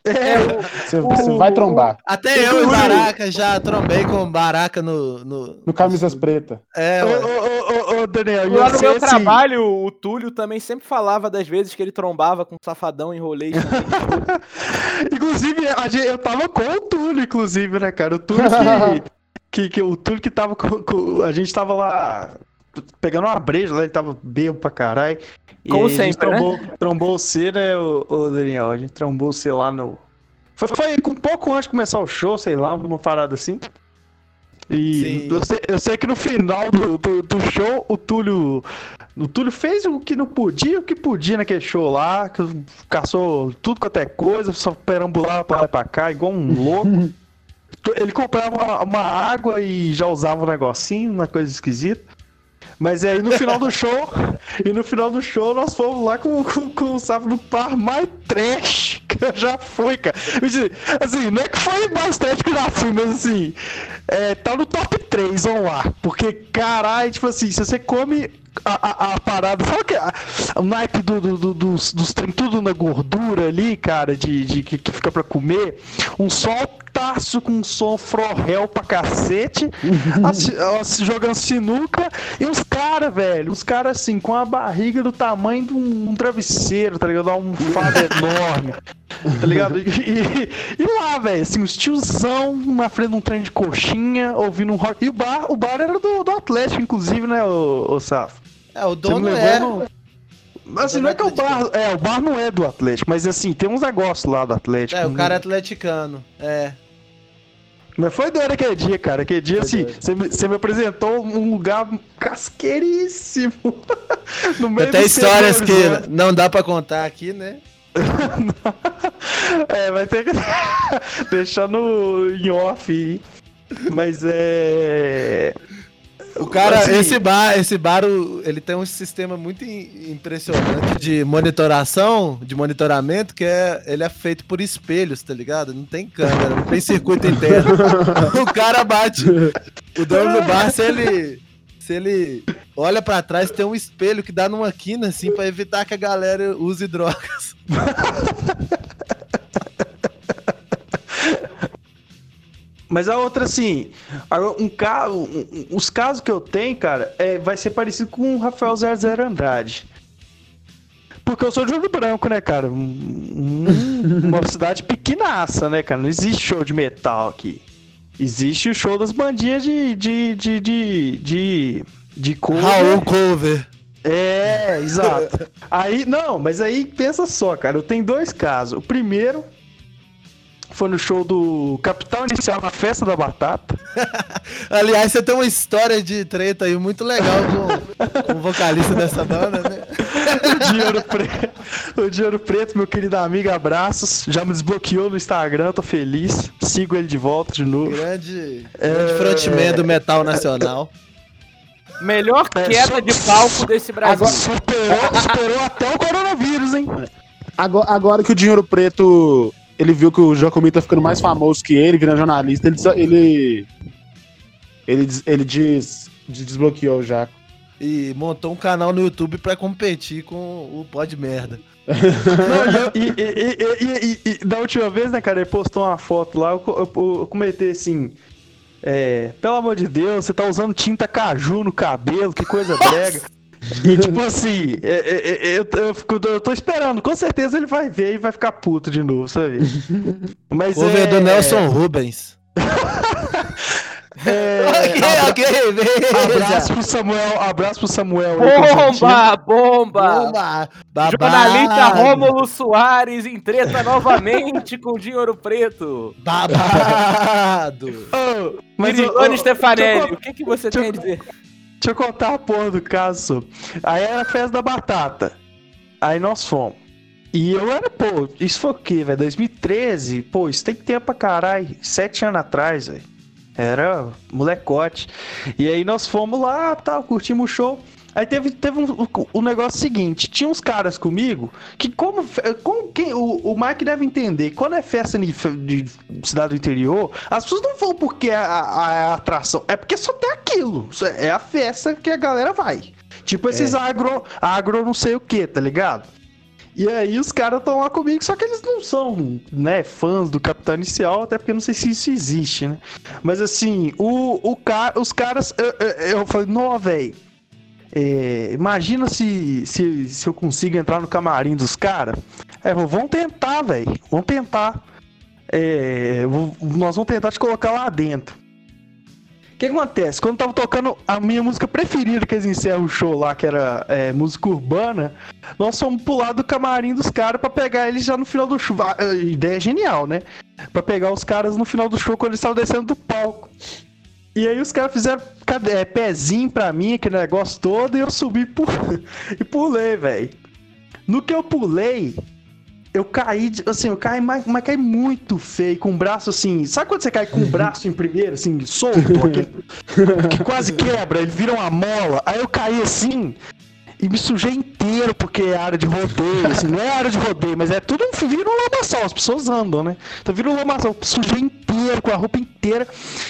É, você, você vai trombar. Até eu e Baraca já trombei com Baraca no. No, no Camisas Preta. É, ô, ô, ô, Daniel, Lá no meu assim, trabalho, o Túlio também sempre falava das vezes que ele trombava com um safadão em rolê. Inclusive, a gente- eu tava com o Túlio, inclusive, né, cara? O Túlio que. que, que o Túlio que tava com, com- A gente tava lá pegando uma breja lá, ele tava bêbado pra caralho. E Como aí a gente sempre, né? trombou, trombou você, né, ô, ô, Daniel? A gente trombou você lá no. Foi, foi um pouco antes de começar o show, sei lá, uma parada assim. E eu sei, eu sei que no final do, do, do show, o Túlio. O Túlio fez o que não podia, o que podia naquele show lá, que caçou tudo quanto é coisa, só perambulava pra lá e pra cá, igual um louco. Ele comprava uma, uma água e já usava um negocinho, uma coisa esquisita. Mas aí no final do show, e no final do show nós fomos lá com, com, com o sabe, no par mais trash que eu já fui, cara. Assim, não é que foi mais trash que eu já fui, mas assim, é, tá no top 3, vamos lá. Porque, caralho, tipo assim, se você come a, a, a parada, que o naipe do, do- do- dos, dos trem tudo na gordura ali, cara, de, de que, que fica pra comer, um soltaço com um som forrel pra cacete, assi- assi- jogando sinuca, e os caras, velho, os caras assim, com a barriga do tamanho de um, um travesseiro, tá ligado? Um fado enorme. Tá ligado? E, e- e lá, velho, assim, os tiozão na frente de um trem de coxinha, ouvindo um rock. E o bar, o bar era do, do Atlético, inclusive, né, ô, ô Safo? É, o dono é. no- Assim, não é que o bar. É, o bar não é do Atlético, mas assim, tem uns negócios lá do Atlético. É, o cara é atleticano. É. Mas foi doido aquele dia, cara. Aquele dia, Foi assim, você me, você me apresentou um lugar casqueiríssimo. no meio Tem dos histórias setores, né? que não dá pra contar aqui, né? É, vai ter que deixar no em off. Mas é. O cara, Assim- esse bar, esse bar, ele tem um sistema muito im- impressionante de monitoração, de monitoramento, que é, ele é feito por espelhos, tá ligado? Não tem câmera, não tem circuito interno. o cara bate. O dono do bar, se ele, se ele olha pra trás, tem um espelho que dá numa quina, assim, pra evitar que a galera use drogas. Mas a outra, assim, um um- os casos que eu tenho, cara, é, vai ser parecido com o Rafael 00 Andrade. Porque eu sou de Ouro Branco, né, cara? Um- um- uma cidade pequenaça, né, cara? Não existe show de metal aqui. Existe o show das bandinhas de. de. de. de. de, de cover. Raul Cover. É, exato. Aí, não, mas aí pensa só, cara. Eu tenho dois casos. O primeiro foi no show do Capital Inicial na Festa da Batata. Aliás, você tem uma história de treta aí muito legal com, com o vocalista dessa banda, né? O Dinheiro Preto. O Dinheiro Preto, meu querido amigo, abraços. Já me desbloqueou no Instagram, tô feliz. Sigo ele de volta de novo. Grande, É. grande frontman do metal nacional. Melhor É, queda de palco desse Brasil. Agora- Superou, superou até o coronavírus, hein? Agora, agora que o Dinheiro Preto ele viu que o Jacomini tá ficando mais famoso que ele, virando jornalista, ele ele ele, des- ele diz, des- desbloqueou o Jaco. E montou um canal no YouTube pra competir com o Pod Merda. Não, e, e- e- e- e- e- e da última vez, né, cara, ele postou uma foto lá, eu, co- eu, eu comentei assim. É, pelo amor de Deus, você tá usando tinta caju no cabelo, que coisa brega. E tipo assim, é, é, é, eu, eu, fico- eu tô esperando, com certeza ele vai ver e vai ficar puto de novo, sabe? Mas Cover é, do Nelson Rubens. É, ok, ok, abraço veja. pro Samuel, abraço pro Samuel. Bomba, bomba! Bomba! Babado. Jornalista Rômulo Soares em treta novamente com o Dinheiro Preto. Babado! Ô, mas, deixa eu Stefanelli, o que, que você tem a dizer? Deixa eu contar a porra do caso. Aí era a festa da batata. Aí nós fomos. E eu era, pô, isso foi o quê, velho? 2013? Pô, isso tem tempo pra caralho. Sete anos atrás, velho. Era molecote. E aí nós fomos lá, tal, curtimos o show. Aí teve, teve um, um negócio seguinte, tinha uns caras comigo que como, como quem, o, o Mike deve entender, quando é festa de, de cidade do interior, as pessoas não vão porque é a, a- a atração, é porque só tem aquilo, é a festa que a galera vai. Tipo esses agro, agro não sei o que, tá ligado? E aí os caras estão lá comigo, só que eles não são, né, fãs do Capitão Inicial, até porque não sei se isso existe, né? Mas assim, o, o ca, os caras, eu, eu, eu falei, não, velho, É, imagina se, se, se eu consigo entrar no camarim dos caras. É, vamos tentar, velho. Vamos tentar. É, nós vamos tentar te colocar lá dentro. O que acontece? Quando tava tocando a minha música preferida, que eles encerram o show lá, que era é, música urbana, nós fomos pular do camarim dos caras para pegar eles já no final do show. Ideia é genial, né? Pra pegar os caras no final do show quando eles estavam descendo do palco. E aí os caras fizeram é, pezinho pra mim, aquele negócio todo, e eu subi e pulei, velho. No que eu pulei, eu caí, assim, eu caí, mas, mas caí muito feio, com o braço assim. Sabe quando você cai com o braço em primeiro, assim, solto, que quase quebra, ele vira uma mola? Aí eu caí assim e me sujei inteiro, porque é área de rodeio, assim, não é área de rodeio, mas é tudo vira um lamaçal, as pessoas andam, né? Então vira um lamaçal, sujei inteiro, com a roupa inteira.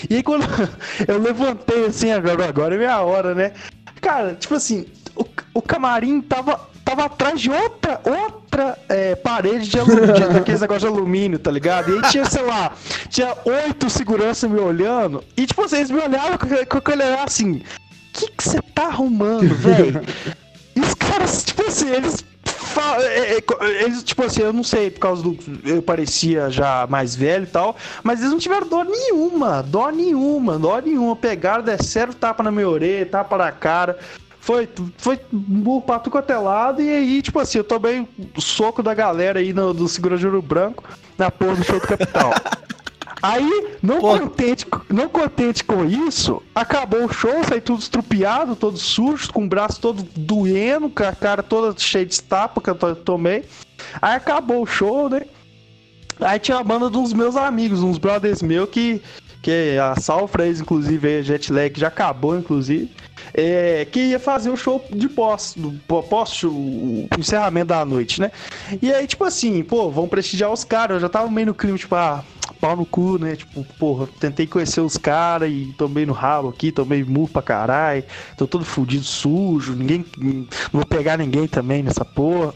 E aí quando eu levantei assim, agora, agora é minha hora, né? Cara, tipo assim, o, o camarim tava tava atrás de outra, outra é, parede de alumínio, daqueles negócios de alumínio, tá ligado? E aí tinha, sei lá, tinha oito seguranças me olhando, e tipo, vocês me olhavam com, aquele olhar assim, o que você tá arrumando, velho? Caras, tipo assim, eles é, é, eles, tipo assim, eu não sei, por causa do. Eu parecia já mais velho e tal, mas eles não tiveram dó nenhuma, dó nenhuma, dó nenhuma. Pegaram, desceram tapa na minha orelha, tapa na cara. Foi, foi burro pra tudo quanto é lado, e aí, tipo assim, eu tomei o soco da galera aí no, do Segura Juro Branco na porra do show do Capital. Aí, não contente, não contente com isso, acabou o show, saí tudo estrupiado, todo sujo, com o braço todo doendo, com a cara toda cheia de estapa que eu tomei. Aí acabou o show, né? Aí tinha a banda dos meus amigos, uns brothers meus que, que a Salfrays, inclusive, a Jetlag já acabou, inclusive é, que ia fazer o show de pós, pós o encerramento da noite, né? E aí, tipo assim, pô, vão prestigiar os caras. Eu já tava meio no clima, tipo, ah, pau no cu, né? Tipo, porra, tentei conhecer os caras e tomei no rabo aqui, tomei murro pra caralho, tô todo fudido, sujo, ninguém. Não vou pegar ninguém também nessa porra.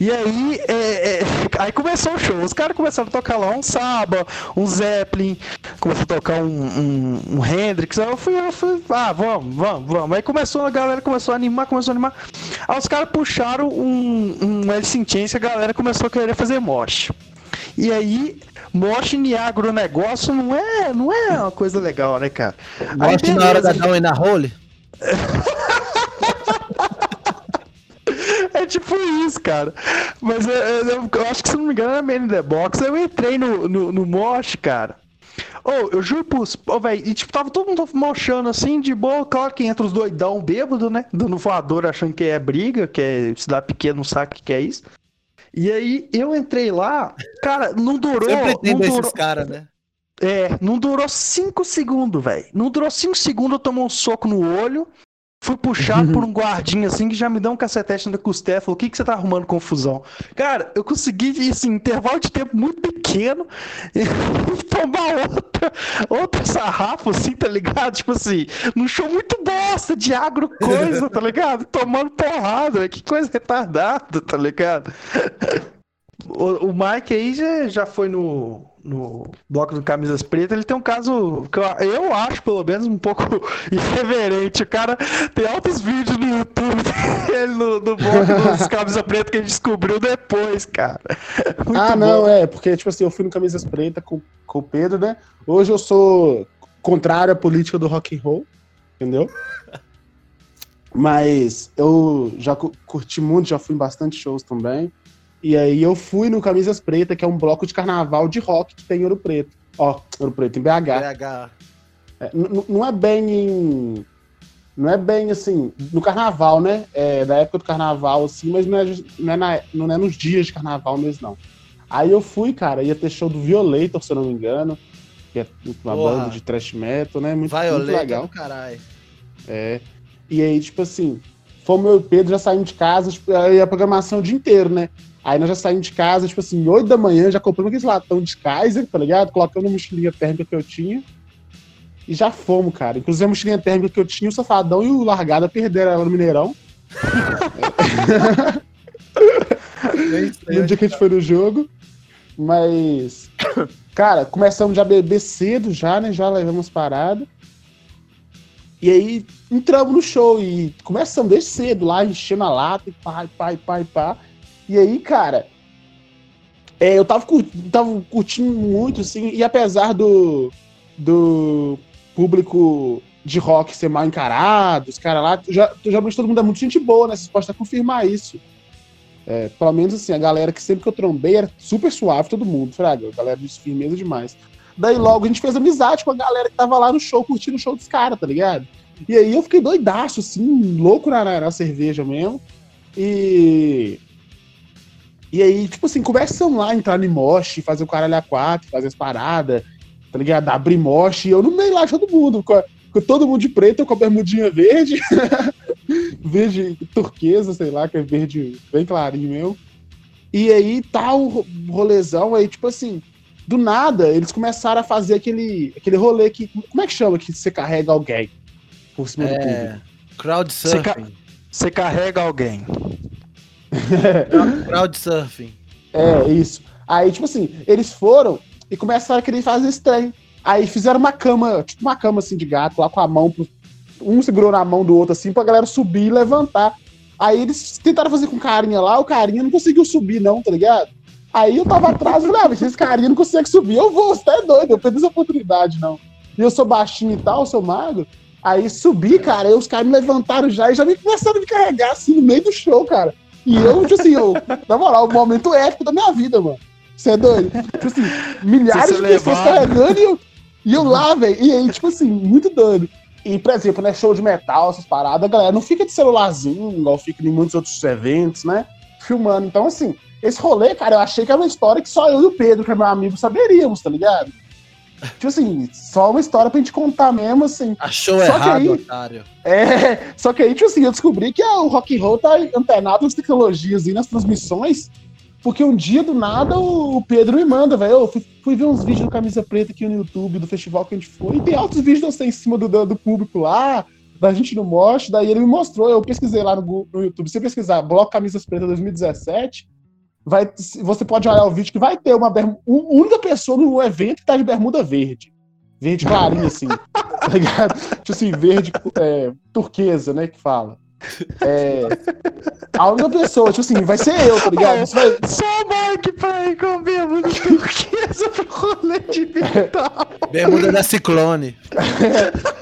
E aí, é, é, aí começou o show. Os caras começaram a tocar lá um Saba, um Zeppelin, começou a tocar um, um, um Hendrix. Aí eu fui, eu fui, ah, vamos, vamos, vamos. Aí começou, a galera começou a animar, começou a animar. Aí os caras puxaram um, um Alice in Chains, a galera começou a querer fazer mosh. E aí, mosh em agronegócio não é, não é uma coisa legal, né, cara? Mosh na hora da down na role? É tipo isso, cara. Mas eu, eu, eu, acho que, se não me engano, era Man in the Box. Eu entrei no, no, no Mosh, cara. Ô, oh, eu juro por. Ô, oh, velho, e tipo, tava todo mundo mochando assim, de boa. Claro que entra os doidão bêbado, né? Dando voador achando que é briga, que é cidade pequena, não sabe o que, é isso. E aí eu entrei lá, cara, não durou. Sempre tem durou... esses caras, né? É, não durou 5 segundos, velho. Não durou 5 segundos, eu tomei um soco no olho. Fui puxado por um guardinha assim que já me deu um cacetete na costela. Falou: O que, que você tá arrumando confusão? Cara, eu consegui, assim, intervalo de tempo muito pequeno, tomar outra, outra sarrafo, assim, tá ligado? Tipo assim, num show muito bosta de agro coisa, tá ligado? Tomando porrada, que coisa retardada, tá ligado? O, o Mike aí já, já foi no, no bloco do Camisas Pretas, ele tem um caso que eu, eu acho, pelo menos, um pouco irreverente. O cara tem altos vídeos no YouTube dele no, no bloco dos Camisas Pretas que a gente descobriu depois, cara. Muito ah, não, bom. é, porque, tipo assim, eu fui no Camisas Pretas com, com o Pedro, né? Hoje eu sou contrário à política do rock and roll, entendeu? Mas eu já curti muito, já fui em bastante shows também. E aí eu fui no Camisas Preta, que é um bloco de carnaval de rock que tem Ouro Preto. Ó, Ouro Preto, em BH. BH. É, não é bem em. Não é bem assim, no carnaval, né? É, da época do carnaval, assim, mas não é, não é, na, não é nos dias de carnaval mesmo, não. Aí eu fui, cara, ia ter show do Violator, se eu não me engano, que é uma Porra. banda de thrash metal, né? Muito, Violator, muito legal. caralho. É. E aí, tipo assim, fomos eu e Pedro já saímos de casa, tipo, aí a programação o dia inteiro, né? Aí nós já saímos de casa, tipo assim, 8 da manhã, já compramos aqueles latão de Kaiser, tá ligado? Colocamos na mochilinha térmica que eu tinha. E já fomos, cara. Inclusive a mochilinha térmica que eu tinha, o Safadão e o Largada perderam ela no Mineirão. no dia que a gente foi no jogo. Mas, cara, começamos já a beber cedo, já, né? Já levamos parada. E aí entramos no show e começamos desde cedo lá, enchendo a lata, e e pá, e pá. E aí, cara, é, eu tava, cur- tava curtindo muito, assim, e apesar do, do público de rock ser mal encarado, os caras lá, já, geralmente todo mundo é muito gente boa, né? Vocês podem confirmar isso. É, pelo menos assim, a galera que sempre que eu trombei era super suave, todo mundo, fraga, a galera de firmeza demais. Daí logo a gente fez amizade com a galera que tava lá no show, curtindo o show dos caras, tá ligado? E aí eu fiquei doidaço, assim, louco na, na, na cerveja mesmo. E. E aí, tipo assim, conversamos lá, entrar no mosh, fazer o caralho a quatro, fazer as paradas, tá ligado? Abrir mosh, e eu no meio lá todo mundo, com, a- com todo mundo de preto, eu com a bermudinha verde, verde turquesa, sei lá, que é verde bem clarinho meu. E aí tá o ro- rolezão, aí tipo assim, do nada, eles começaram a fazer aquele, aquele rolê que. Como é que chama que você carrega alguém por cima do público? É. Crowdsurfing. Você carrega alguém. Crowdsurfing. É, isso. Aí, tipo assim, eles foram e começaram a querer fazer trem. Aí fizeram uma cama, tipo uma cama assim de gato, lá com a mão. pro- Um segurou na mão do outro, assim, pra galera subir e levantar. Aí eles tentaram fazer com carinha lá, o carinha não conseguiu subir, não, tá ligado? Aí eu tava atrás e falei, ah, esse carinha não consegue subir, eu vou, você tá doido, eu perdi essa oportunidade, não. E eu sou baixinho e tal, sou magro. Aí subi, cara, aí os caras me levantaram já e já me começaram a me carregar assim no meio do show, cara. E eu, tipo assim, eu, na moral, o momento épico da minha vida, mano. Você é doido? Tipo assim, milhares de pessoas carregando e eu, e eu lá, velho. E aí, tipo assim, muito doido. E, por exemplo, né, show de metal, essas paradas, a galera não fica de celularzinho, igual fica em muitos outros eventos, né? Filmando. Então, assim, esse rolê, cara, eu achei que era uma história que só eu e o Pedro, que é meu amigo, saberíamos, tá ligado? Tipo assim, só uma história pra gente contar mesmo, assim. Achou Só que errado, aí- otário. É, só que aí, tipo assim, eu descobri que ah, o rock and roll tá antenado nas tecnologias e nas transmissões, porque um dia do nada o Pedro me manda, velho. Eu fui, fui ver uns vídeos do Camisa Preta aqui no YouTube do festival que a gente foi, e tem altos vídeos de você em cima do, do, público lá, da gente no Mosh, daí ele me mostrou, eu pesquisei lá no, no YouTube. Se pesquisar Bloco Camisas Preta 2017, vai, você pode olhar o vídeo que vai ter uma bermuda, única pessoa no evento que tá de bermuda verde. Verde clarinho, assim. tá ligado? Tipo assim, verde é, turquesa, né? Que fala. É, a única pessoa, tipo assim, vai ser eu, tá ligado? Você vai- Só o Mike pra ir com mesmo turquesa pro rolê de metal. Bermuda da Ciclone.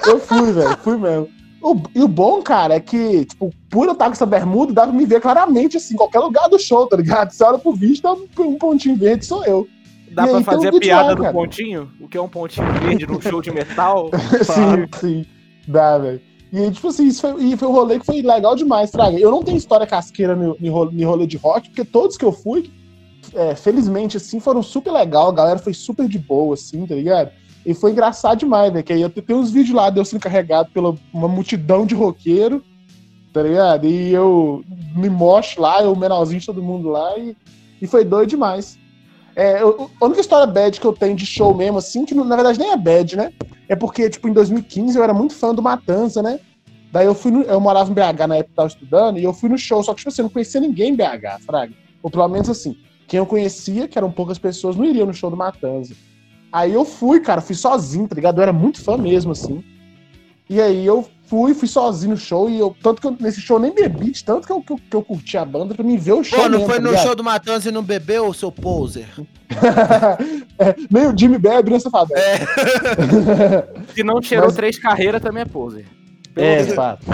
eu fui, velho, fui mesmo. O- e o bom, cara, é que, tipo, por eu estar com essa bermuda, dá pra me ver claramente, assim, em qualquer lugar do show, tá ligado? Você olha pro vídeo, tá um, pontinho verde, sou eu. Dá E pra aí, um fazer a piada lá, do cara. pontinho? O que é um pontinho verde num show de metal? sim, sim. Dá, velho. E aí, tipo assim, isso foi, e foi um rolê que foi legal demais, Fraga. Eu não tenho história casqueira no, no rolê- no rolê de rock, porque todos que eu fui, é, felizmente, assim, foram super legal. A galera foi super de boa, assim, tá ligado? E foi engraçado demais, velho. Que aí eu te- tem uns vídeos lá de eu sendo carregado pela uma multidão de roqueiro, tá ligado? E eu me mostro lá, eu menorzinho de todo mundo lá, e, e foi doido demais. É, eu- a única história bad que eu tenho de show mesmo, assim, que na verdade nem é bad, né? É porque, tipo, em 2015 eu era muito fã do Matanza, né? Daí eu fui no, Eu morava em BH na época que tava estudando, e eu fui no show, só que, tipo assim, eu não conhecia ninguém em BH, Fraga. Ou pelo menos assim, quem eu conhecia, que eram poucas pessoas, não iriam no show do Matanza. Aí eu fui, cara, fui sozinho, tá ligado? Eu era muito fã mesmo, assim. E aí eu fui, fui sozinho no show, e eu. Tanto que eu, nesse show eu nem bebi, tanto que eu, que eu, que eu curti a banda pra mim ver o show. Pô, não mesmo, foi tá no ligado? show do Matanza e não bebeu, seu poser? É, nem o Jimmy bebe, né, safado? Se não cheirou Mas- três carreiras, também é pose. É, fato.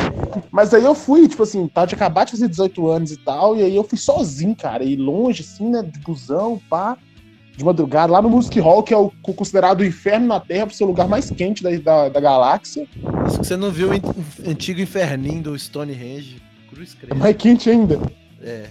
Mas aí eu fui, tipo assim, tava de acabar de fazer 18 anos e tal, e aí eu fui sozinho, cara, e longe, assim, né, de busão, pá, de madrugada, lá no Music Hall, que é o considerado o inferno na Terra, por ser o lugar mais quente da, da, da galáxia. Isso que você não viu o antigo inferninho do Stonehenge. Cruz É mais quente ainda. É.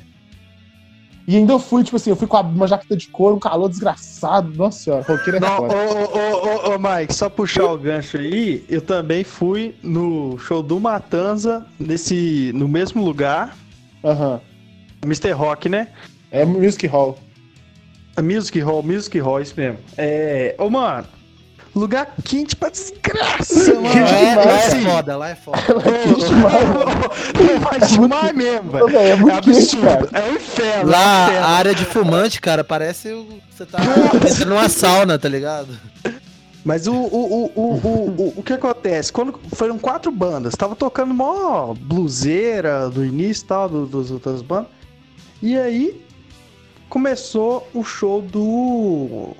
E ainda eu fui, tipo assim, eu fui com a- uma jaqueta de couro, um calor desgraçado. Nossa senhora, roqueiro é Não, ô, ô, ô, ô, Mike, só puxar o gancho aí, eu também fui no show do Matanza, nesse, no mesmo lugar, Aham. Mr. Rock, né? É Music Hall. A Music Hall, Music Hall, isso mesmo. É. Ô, mano, lugar quente pra desgraça, mano. Quente Lá é, lá é foda, lá é foda. quente demais, Mas demais mesmo, velho. é É muito quente, absurdo. É um inferno. é um Lá, inferno. a área de fumante, cara, parece o- você tá entrando numa sauna, tá ligado? Mas o, o, o, o, o, o, que acontece? Quando foram quatro bandas, tava tocando mó bluseira do início e tal, do, dos outras bandas. E aí começou o show do.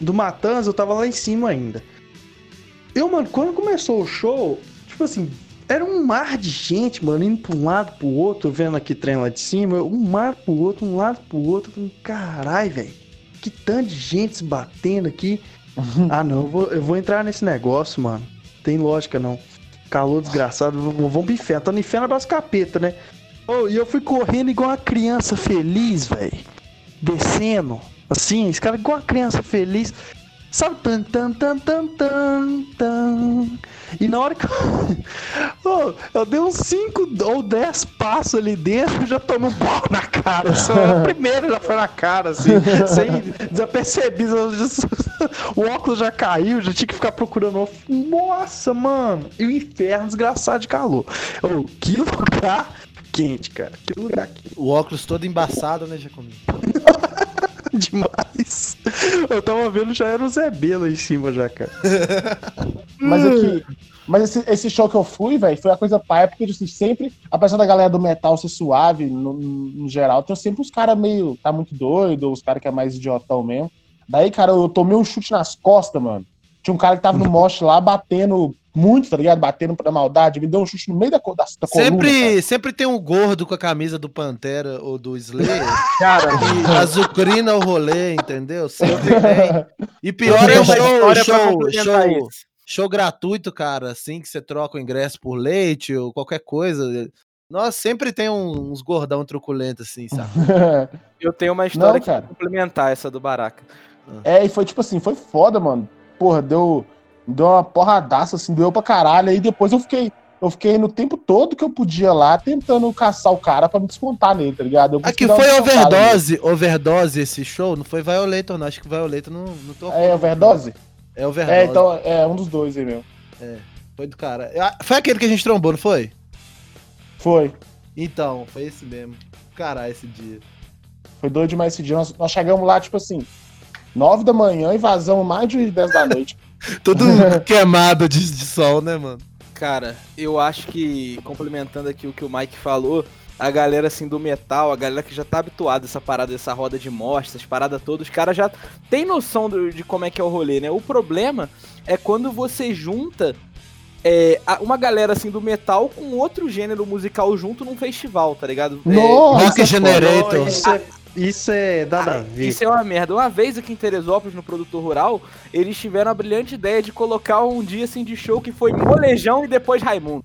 Do Matanza, eu tava lá em cima ainda. Eu, mano, quando começou o show, tipo assim, era um mar de gente, mano, indo pra um lado pro outro, vendo aqui trem lá de cima, um mar pro outro, um lado pro outro. Caralho, velho, que tanto de gente se batendo aqui. ah, não, eu vou, eu vou entrar nesse negócio, mano. Tem lógica, não. Calor desgraçado, vamos pro inferno. Tô no inferno abraço capeta, né? Oh, e eu fui correndo igual uma criança feliz, velho. Descendo. Assim, esse cara igual uma criança feliz. Sabe? Tan, tan, tan, tan, tan, tan. E na hora que eu, oh, eu dei uns 5 ou 10 passos ali dentro, já tomei um pau na cara. Só a primeira já foi na cara, assim, sem desapercebido. O óculos já caiu, já tinha que ficar procurando. Nossa, mano, e o inferno desgraçado de calor. Oh, que lugar quente, cara. Que lugar quente. O óculos todo embaçado, né, Jacominho? Demais. Eu tava vendo, já era o Zé Belo em cima já, cara. Mas aqui. Mas esse, esse show que eu fui, velho, foi a coisa pai, porque assim, sempre, apesar da galera do metal ser suave, no, no geral, tem sempre os caras meio. tá muito doido, ou os caras que é mais idiotão mesmo. Daí, cara, eu tomei um chute nas costas, mano. Tinha um cara que tava no mosh lá batendo muito, tá ligado? Batendo pra maldade, me deu um chute no meio da, da, da sempre, coluna. Sempre tem um gordo com a camisa do Pantera ou do Slayer, cara, que azucrina o rolê, entendeu? Sempre tem. E pior é o show, show, show, show gratuito, cara, assim, que você troca o ingresso por leite ou qualquer coisa. Nós sempre tem uns gordão truculento assim, sabe? Eu tenho uma história Não, que complementar essa do Baraca. É, e foi tipo assim, foi foda, mano. Porra, deu deu uma porradaça, assim, doeu pra caralho. Aí depois eu fiquei, eu fiquei no tempo todo que eu podia lá tentando caçar o cara pra me descontar nele, tá ligado? Aqui foi overdose, nele. overdose esse show, não foi Violator, não. Acho que Violator não, não tô É overdose? É overdose. É, então, é um dos dois aí mesmo. É, foi do cara. Ah, foi aquele que a gente trombou, não foi? Foi. Então, foi esse mesmo. Caralho, esse dia. Foi doido demais esse dia. Nós, nós chegamos lá, tipo assim, nove da manhã e vazamos mais de dez da noite. Todo queimado de, de sol, né, mano? Cara, eu acho que, complementando aqui o que o Mike falou, a galera assim do metal, a galera que já tá habituada a essa parada, essa roda de mostras, essas paradas todas, os caras já tem noção do, de como é que é o rolê, né? O problema é quando você junta é, uma galera assim do metal com outro gênero musical junto num festival, tá ligado? Nossa, é, Rock Generator. Isso é nada a ver. Isso é uma merda. Uma vez aqui em Teresópolis, no Produtor Rural, eles tiveram a brilhante ideia de colocar um dia assim de show que foi Molejão e depois Raimundo.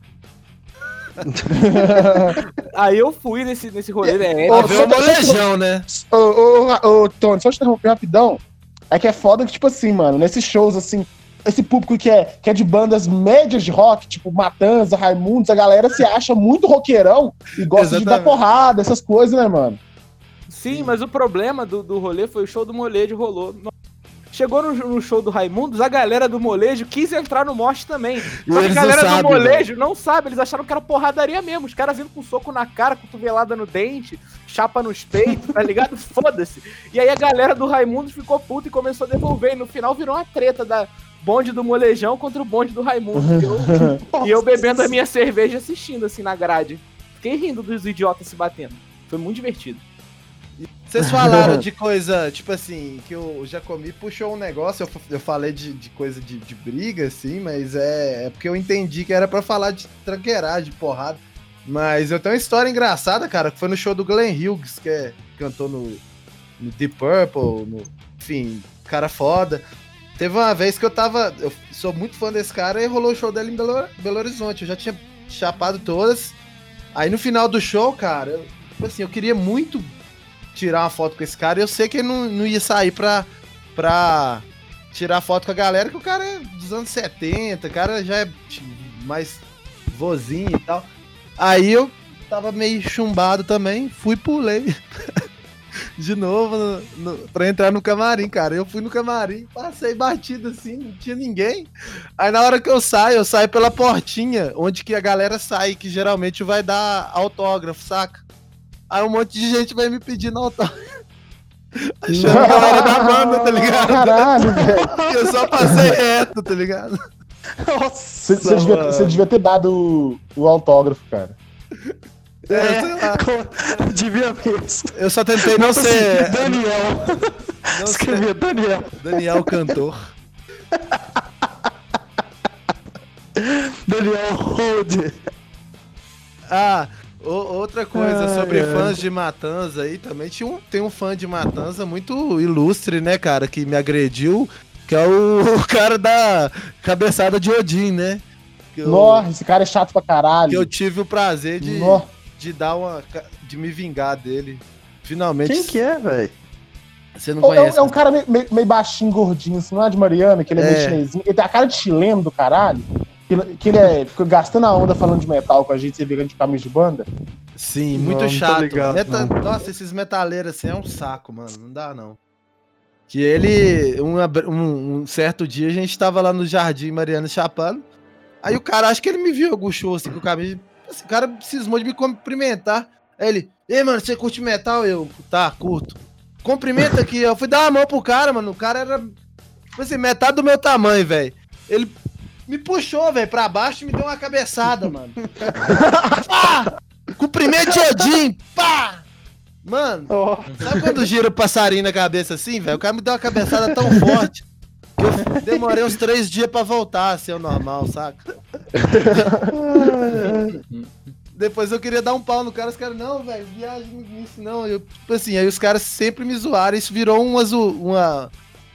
Aí eu fui nesse, nesse rolê, né? Ô, o molejão, né? Ô, ô, ô, Tony, só te interromper rapidão. É que é foda que, tipo assim, mano, nesses shows, assim, esse público que é, que é de bandas médias de rock, tipo Matanza, Raimundos, a galera se acha muito roqueirão e gosta Exatamente. de dar porrada, essas coisas, né, mano? Sim, mas o problema do, do rolê foi o show do molejo rolou. Chegou no, no, show do Raimundos, a galera do molejo quis entrar no morte também. Só que a galera do molejo não sabe, eles acharam que era porradaria mesmo. Os caras vindo com soco na cara, cotovelada no dente, chapa nos peitos, tá ligado? Foda-se. E aí a galera do Raimundos ficou puta e começou a devolver. E no final virou uma treta da bonde do molejão contra o bonde do Raimundo. e, eu, e eu bebendo a minha cerveja assistindo assim na grade. Fiquei rindo dos idiotas se batendo. Foi muito divertido. Vocês falaram de coisa, tipo assim, que o Jacomi puxou um negócio, eu, eu falei de, de coisa de, de, briga, assim, mas é, é porque eu entendi que era para falar de tranqueiragem, de porrada. Mas eu tenho uma história engraçada, cara, que foi no show do Glenn Hughes, que é, cantou no, no Deep Purple, no, enfim, cara foda. Teve uma vez que eu tava, eu sou muito fã desse cara, e rolou o show dele em Belo, Belo Horizonte, eu já tinha chapado todas. Aí no final do show, cara, eu, tipo assim, eu queria muito tirar uma foto com esse cara. Eu sei que ele não, não ia sair pra, pra tirar foto com a galera, que o cara é dos anos 70, o cara já é mais vozinho e tal. Aí eu tava meio chumbado também, fui pulei. de novo no, no, pra entrar no camarim, cara. Eu fui no camarim, passei batido assim, não tinha ninguém. Aí na hora que eu saio, eu saio pela portinha, onde que a galera sai, que geralmente vai dar autógrafo, saca? Aí um monte de gente vai me pedindo autógrafo. Achando que eu era da banda, tá ligado? Caralho, velho. Eu só passei reto, tá ligado? Nossa, Você, devia, você devia ter dado o, o autógrafo, cara. É, sei lá. Devia mesmo. Eu só tentei não ser. Daniel. Não ser Escrevia Daniel. Daniel Cantor. Daniel Hold. Ah, o- outra coisa Ai, sobre ai. fãs de Matanza aí também. Tinha um, tem um fã de Matanza muito ilustre, né, cara, que me agrediu, que é o, o cara da cabeçada de Odin, né? Eu, Nossa, esse cara é chato pra caralho. que eu tive o prazer de, de dar uma. de me vingar dele. Finalmente. Quem que é, velho? Você não É, um- conhece. é um cara meio, meio- meio baixinho, gordinho, assim, não é de Mariana, que ele é, meio É. chinesinho. Ele tem a cara de chileno do caralho. Que ele, que ele é, fica gastando a onda falando de metal com a gente, você vê a gente camisa de banda. Sim, Não, muito não chato. ligado, Meta- não. Nossa, esses metaleiros assim é um saco, mano. Não dá, não. Que ele, um, um- um certo dia, a gente tava lá no Jardim Mariana chapando. Aí o cara, acho que ele me viu algum show assim com o caminho. Esse cara cismou de me cumprimentar. Aí ele, ei, mano, você curte metal? Eu, tá, curto. Cumprimenta aqui. Eu fui dar uma mão pro cara, mano. O cara era, tipo assim, metade do meu tamanho, velho. Ele me puxou, velho, pra baixo e me deu uma cabeçada, mano. Pá! Cumprimento de Odin, pá! Mano, Ó, sabe quando gira o passarinho na cabeça assim, velho? O cara me deu uma cabeçada tão forte que eu demorei uns três dias pra voltar a ser o normal, saca? Depois eu queria dar um pau no cara, os caras, não, velho, viagem nisso, não. Eu, tipo assim, aí os caras sempre me zoaram, isso virou uma, uma,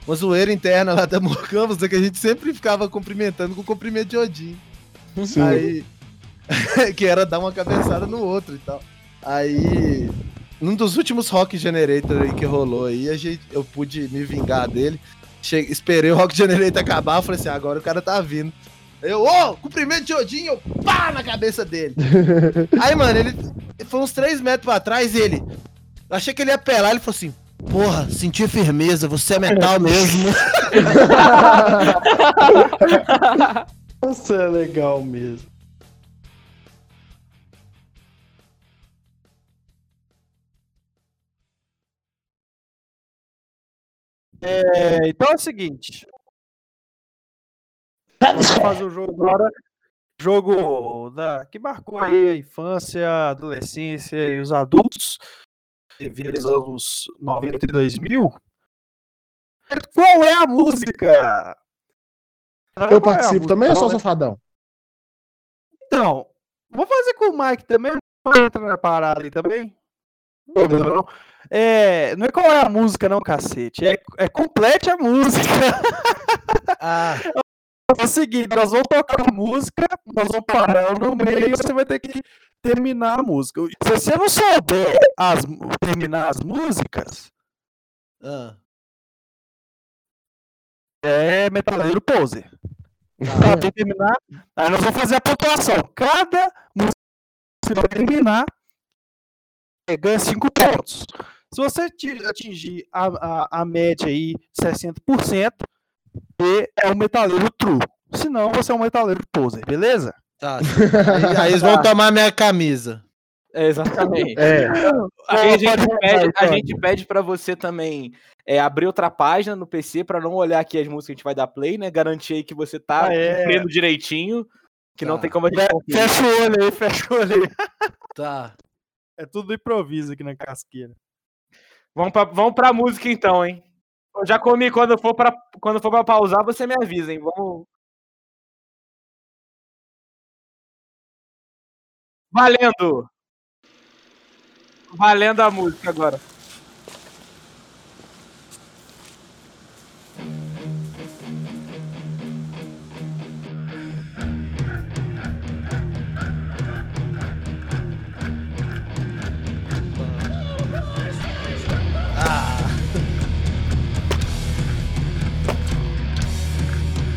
uma zoeira interna lá da Morcampos, né, que a gente sempre ficava cumprimentando com o cumprimento de Odin. Sim. Aí. que era dar uma cabeçada no outro e tal. Aí. Num dos últimos Rock Generator aí que rolou aí, a gente, eu pude me vingar dele. Che- esperei o Rock Generator acabar, falei assim, agora o cara tá vindo. Eu, ô, cumprimento de Odin, eu pá na cabeça dele. aí, mano, ele foi uns 3 metros pra trás e ele. Achei que ele ia pelar, ele falou assim. Porra, senti firmeza, você é metal mesmo. Nossa, é legal mesmo. É, então é o seguinte. Fazer o jogo agora. Jogo da, que marcou aí a infância, a adolescência e os adultos. Devido aos anos 90 e 2000. Qual é a música? Eu Qual é participo também ou música? sou safadão? Então, vou fazer com o Mike também, não entra na parada aí também. Não, não. É, não é qual é a música, não, cacete. É, é complete a música. ah, É o seguinte, nós vamos tocar a música, nós vamos parar no meio e você vai ter que terminar a música. Se você não souber as, terminar as músicas, ah. é metaleiro poser. Pra quem terminar, aí nós vamos fazer a pontuação. Cada música que você terminar é, ganha 5 pontos. Se você ti- atingir a, a, a média aí, 60%, você é um metaleiro true. Se não, você é um metaleiro poser, beleza? Tá. Aí, aí eles vão tomar minha camisa. É, exatamente. É. Aí a gente pede, a gente pede pra você também é, abrir outra página no PC pra não olhar aqui as músicas que a gente vai dar play, né? Garantir aí que você tá Ah, é. direitinho, que não Tá. tem como a gente. Fecha o olho aí, fecha o olho aí. Tá. É tudo improviso aqui na casqueira. Vamos pra, vamos pra música então, hein? Eu já comi, quando for pra, quando for pra pausar, você me avisa, hein? Vamos. Valendo! Valendo a música agora.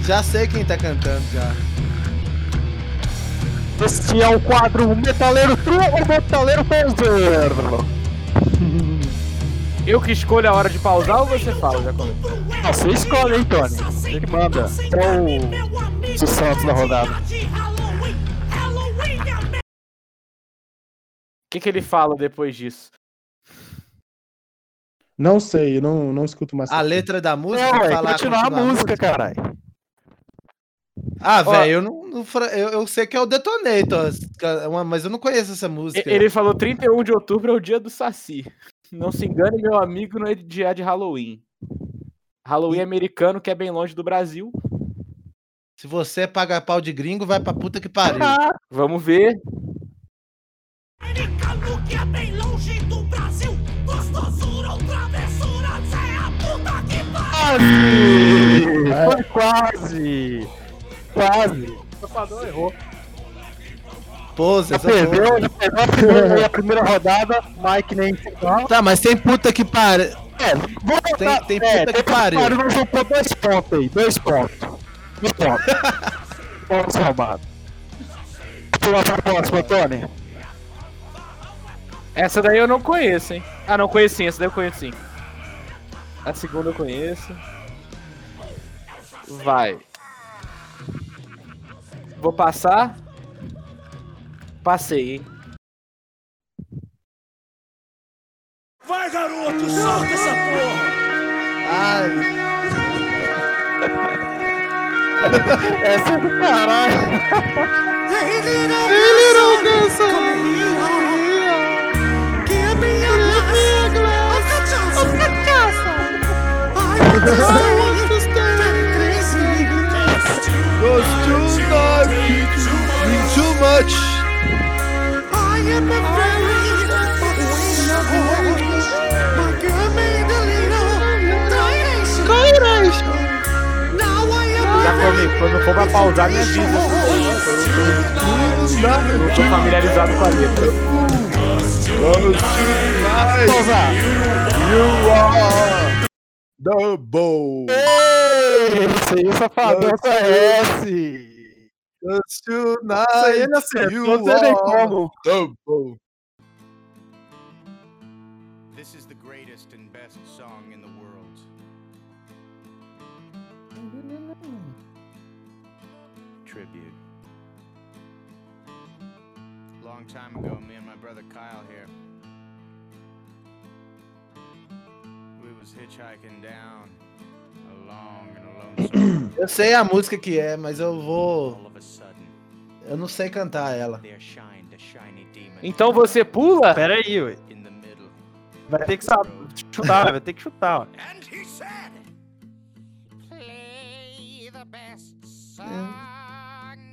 Já sei quem tá cantando já. Este é o quadro Metaleiro True ou Metaleiro Poser? Eu que escolho a hora de pausar ou você fala, já? Você escolhe, hein, Tony? Você que manda. É o Santos da rodada. O que, que ele fala depois disso? Não sei, eu não, não escuto mais. A letra da música? É falar continuar a continuar música, caralho. Ah, velho, eu não, eu, eu sei que é o Detonator, mas eu não conheço essa música. Ele falou 31 de outubro é o dia do Saci. Não se engane, meu amigo, não é dia de Halloween. Halloween americano, que é bem longe do Brasil. Se você paga pau de gringo, vai pra puta que pariu. Vamos ver. Americano que é bem longe do Brasil. Gostosura ou travessura, cê é a puta que pariu. Foi quase! Quase! Pose, Já essa porra. perdeu, já perdeu a primeira, a primeira rodada, Mike nem final. Tá, mas tem puta que pariu. É, vou botar, Tem- tem é, puta que pariu. Nós vamos pôr dois pontos aí, dois pontos. Dois pontos. pontos roubados. Pula pra próxima, Tony. Essa daí eu não conheço, hein? Ah, não conheço sim, essa daí eu conheço sim. A segunda eu conheço. Vai. Vou passar. Passei, hein? Vai, garoto, solta essa porra. Ai, Essa é do caralho. Hey, little dancer, come I am Já comi. Quando for pra pausar, me avisa. Eu não tô familiarizado com a letra. You are the bow. Esse aí, safadão, conhece. Just Isso aí ele acertou, you não tem are como. the bow. This is the greatest and best song in the world. Tribute. Long time ago, me and my brother Kyle here. We was hitchhiking down a long and a lonesome road. Eu sei a música que é, mas eu vou. Eu não sei cantar ela. Então você pula? Pera aí, ué. Vai ter que saber, chutar, vai ter que chutar, ó. And he said, Play the best song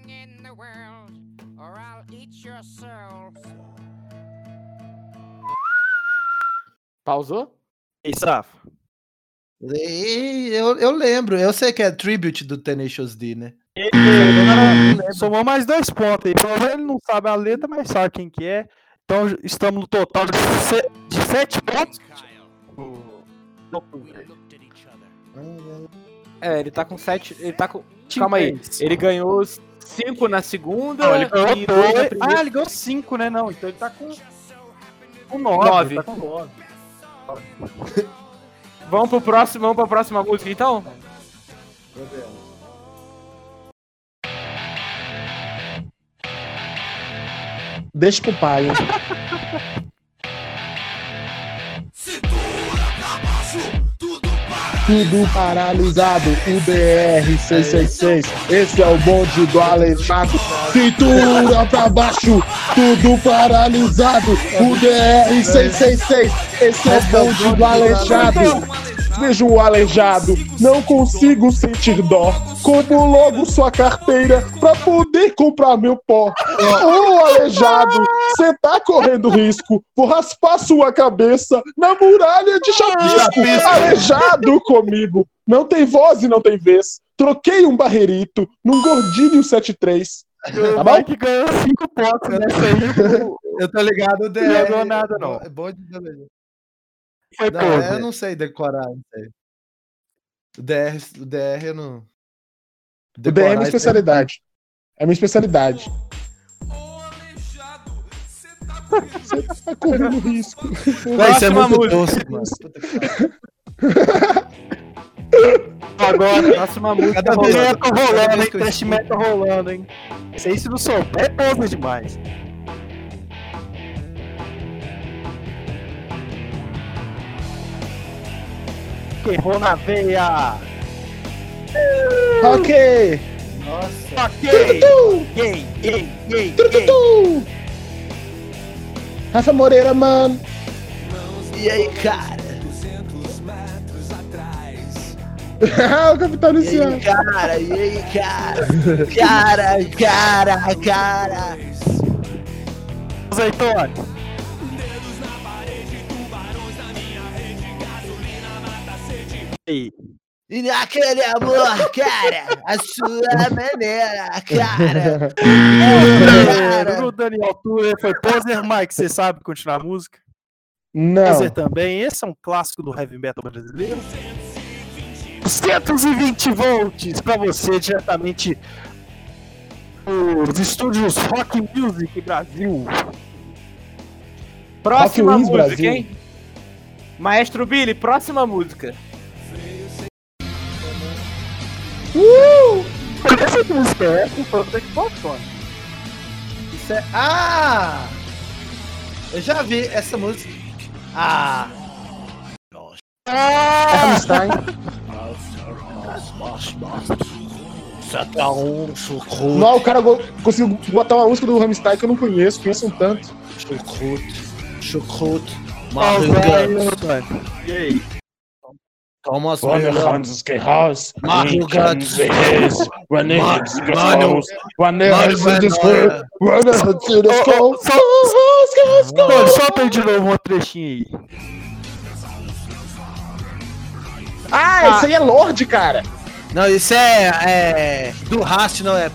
in the world, or I'll eat your soul. Pausou? Ei, Safa. E eu, eu lembro, eu sei que é Tribute do Tenacious D, né? Ele somou mais dois pontos aí. Pelo menos ele não sabe a letra, mas sabe quem que é. Então estamos no total de, se- de sete pontos. É, ele tá com sete. Ele tá com. Calma aí. Ele ganhou cinco na segunda. Não, ele ganhou e dois dois. Ah, ele ganhou cinco, né? Não, então ele tá com, com nove. Nove. Ele tá com nove. Vamos pro próximo, vamos pra próxima música então? Deixa pro pai. Tudo paralisado, o BR-666. Esse é o bonde do aleijado. Cintura pra baixo, tudo paralisado. O BR-666. Esse é o bonde do aleijado. Vejo o aleijado, não consigo sentir dó. Como logo sua carteira pra poder comprar meu pó. Ô aleijado, cê tá correndo risco. Vou raspar sua cabeça na muralha de chapisco. Aleijado comigo. Não tem voz e não tem vez. Troquei um barreirito num gordinho 73. Tá bom? Mike ganhou cinco pontos nessa aí. Eu tô ligado, o DR. Não ganhou nada, não. É bom de beleza. Foi Não, pose. eu não sei decorar, não sei. O DR, o DR eu não. O DR é minha especialidade. É minha especialidade. Você tá correndo risco. Vai, isso é muito tosco, mano. Agora, próxima música. Cada vez- rolando. Metal Cada rolando, hein? Trash metal rolando, hein? Se se não souber, é pose demais. roll na veia. Ok! Nossa. Ok. Gay, gay, gay, gay. Tututu! Rafa Moreira, mano! E aí, cara? o Capitão E Luciano! cara? E aí, cara? Cara, cara, cara. Azeitona. Ei, E naquele amor, cara, a sua maneira, cara. É, o Daniel Tuller foi Poser Mike, você sabe continuar a música? Não. Poser também, esse é um clássico do heavy metal brasileiro. 120 volts pra você diretamente dos estúdios Rock Music Brasil. Próxima Wings música, Brasil. hein? Maestro Billy, próxima música. Essa música é essa? Isso é... Ah! Eu já vi essa música. Ah! Rammstein. Não, o cara conseguiu botar uma música do Rammstein que eu não conheço, conheço um tanto. chucrute, chucrute. Mario. E aí? Thomas Hans Gehaus, Mario Guts, when Mano, it's Mano, when it's Ô, ô, só- Mano, solta aí de novo uma trechinha aí. Ah, esse aí é Lorde, cara. Não, isso é, é do Rast, não é.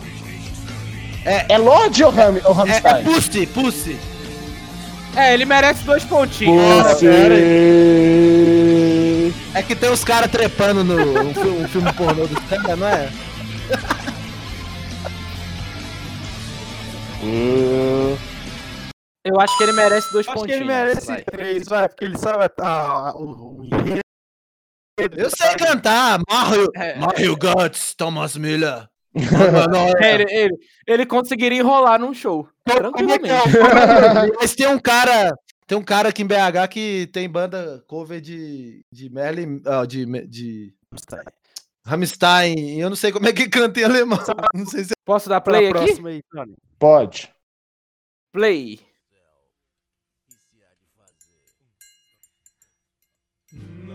É Lorde ou, Ram, ou É, é Rammstein? Pussy, Pussy. É, ele merece dois pontinhos. Você... É que tem os caras trepando no um filme, um filme pornô dos caras, não é? Eu acho que ele merece dois Acho que pontinhos. ele merece vai. três, vai, porque ele sabe ah, o, o enredo. Eu sei cantar. Mario, É. Mario Guts, Thomas não, É, é. ele, ele, ele conseguiria enrolar num show. Tranquilamente. Mas tem um cara. Tem um cara aqui em BH que tem banda cover de. de Merlin. ah, de, de Rammstein. Eu não sei como é que canta em alemão. Não sei se Posso dar Play play aqui? próxima aí, Tony. Pode. Play. Passar,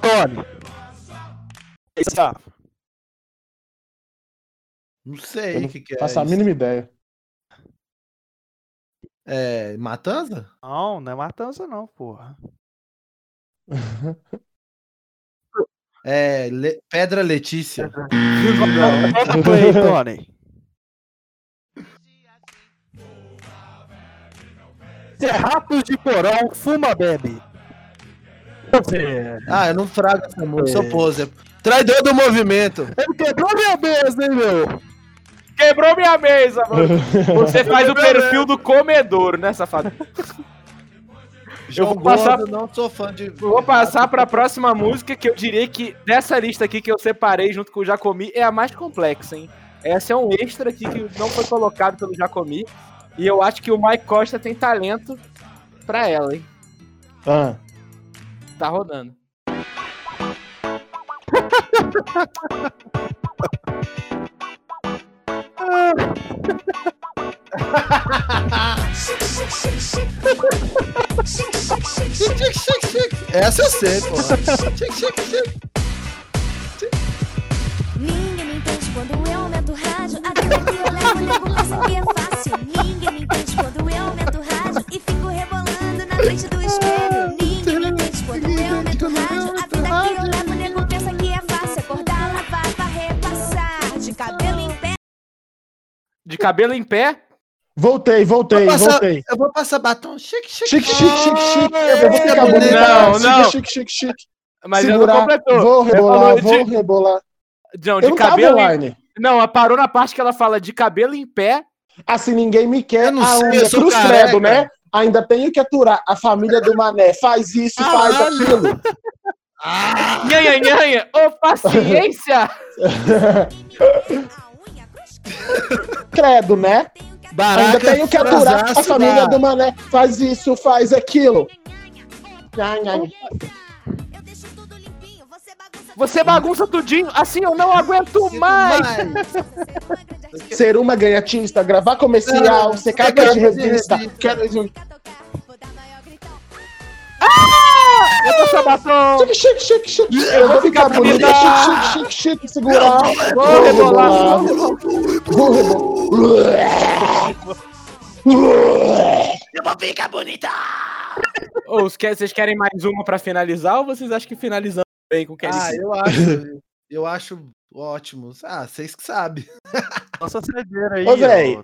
Tony. Esse, ah, Não sei o que, que é. Faço a mínima ideia. É. Matanza? Não, não é matança não, porra. É. Le- Pedra Letícia. Play, Tony. Se é ratos de porão, fuma, bebe. Você... Ah, eu não frago essa música, sou É. poser. Traidor do movimento. Ele quebrou minha mesa, hein, meu? Quebrou minha mesa, mano. Você faz o perfil do comedouro, né, safado? João vou passar- Gordo, não sou fã de. Eu vou passar pra próxima música, que eu diria que dessa lista aqui que eu separei junto com o Jacomi é a mais complexa, hein? Essa é um extra aqui que não foi colocado pelo Jacomi. E eu acho que o Mike Costa tem talento pra ela, hein? Ah. Tá rodando. Essa eu sei, pô. Ninguém me entende quando eu aumento o rádio. A vida que eu levo, nego pensa que é fácil. Ninguém me entende quando eu aumento o rádio e fico rebolando na frente do espelho. De cabelo em pé. Voltei, voltei, passar- voltei. Eu vou passar batom. Chique, chique. Chique, chique, chique, chique. Eu vou ficar Não, bonito. não, Chique, não. Chique, chique, chique. Mas ele não Segurar. completou. Vou rebolar, vou de- rebolar. Não, Eu de não tava cabelo em... online. Não, parou na parte que ela fala de cabelo em pé. Assim ninguém me quer. Eu não sei, ainda eu sou cruz credo, né? Ainda tenho que aturar. A família do Mané faz isso, faz Caralho. aquilo. Nhanha, nhanha! Ô, paciência! Credo, né? Baraca Ainda tenho que aturar a família da- do Mané. Faz isso, faz aquilo. Nha, nha. Eu deixo tudo limpinho, você bagunça Você bagunça tudinho, assim eu não aguento mais! Ser uma ganhatista, gravar comercial, Não, ser você capa de revista. Quero gritão. Eu tô batom! Chique, chique, chique, chique. Eu vou ficar bonita. Chique, chique, chique, chique. Segurar. Vou rebolar! Vou rebolar. Ô, vocês querem- vocês querem mais uma pra finalizar ou vocês acham que finalizamos bem com o Kelly? Ah, eu acho. Eu acho ótimo. Ah, vocês que sabem. Nossa cedeira aí, Ô, véi.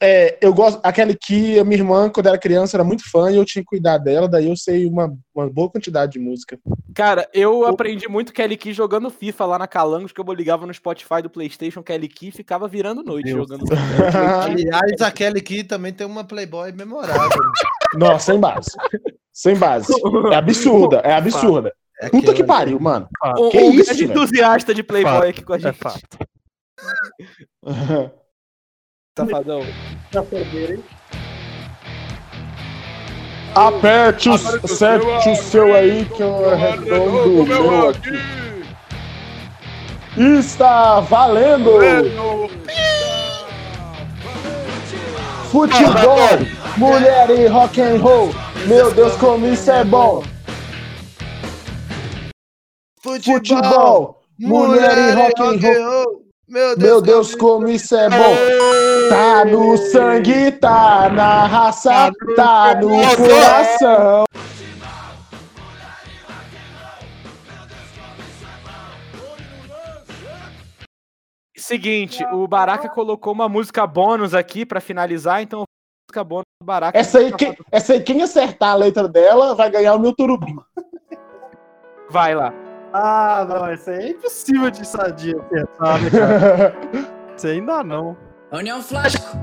É, eu gosto. Aquele que a minha irmã, quando era criança, era muito fã e eu tinha que cuidar dela. Daí eu sei uma, uma boa quantidade de música. Cara, eu aprendi muito Kelly Key jogando FIFA lá na Calangos, que eu ligava no Spotify do Playstation Kelly Key e ficava virando noite Deus. jogando. Aliás, aquele aqui também tem uma Playboy memorável. Nossa, sem base. Sem base. É absurda, é absurda. É Puta que pariu, mano. Um, Que um isso, entusiasta de Playboy Fato, aqui com a É gente. fato. Safadão. Aperte o, acerte o seu aí que eu arredondo o meu aqui. Está valendo! Futebol, mulher e rock and roll. Meu Deus, como isso é bom! Futebol, mulher e rock and roll. Meu Deus, Meu Deus, como isso é bom! Tá no sangue, tá na raça, tá no coração. Seguinte, o Baraka colocou uma música bônus aqui pra finalizar, então música bônus do Baraka. Essa aí, quem, essa aí, quem acertar a letra dela vai ganhar o meu turubim. Vai lá. Ah, não, isso aí é impossível de sadia acertar, né, cara? Isso aí ainda não. União Flasco,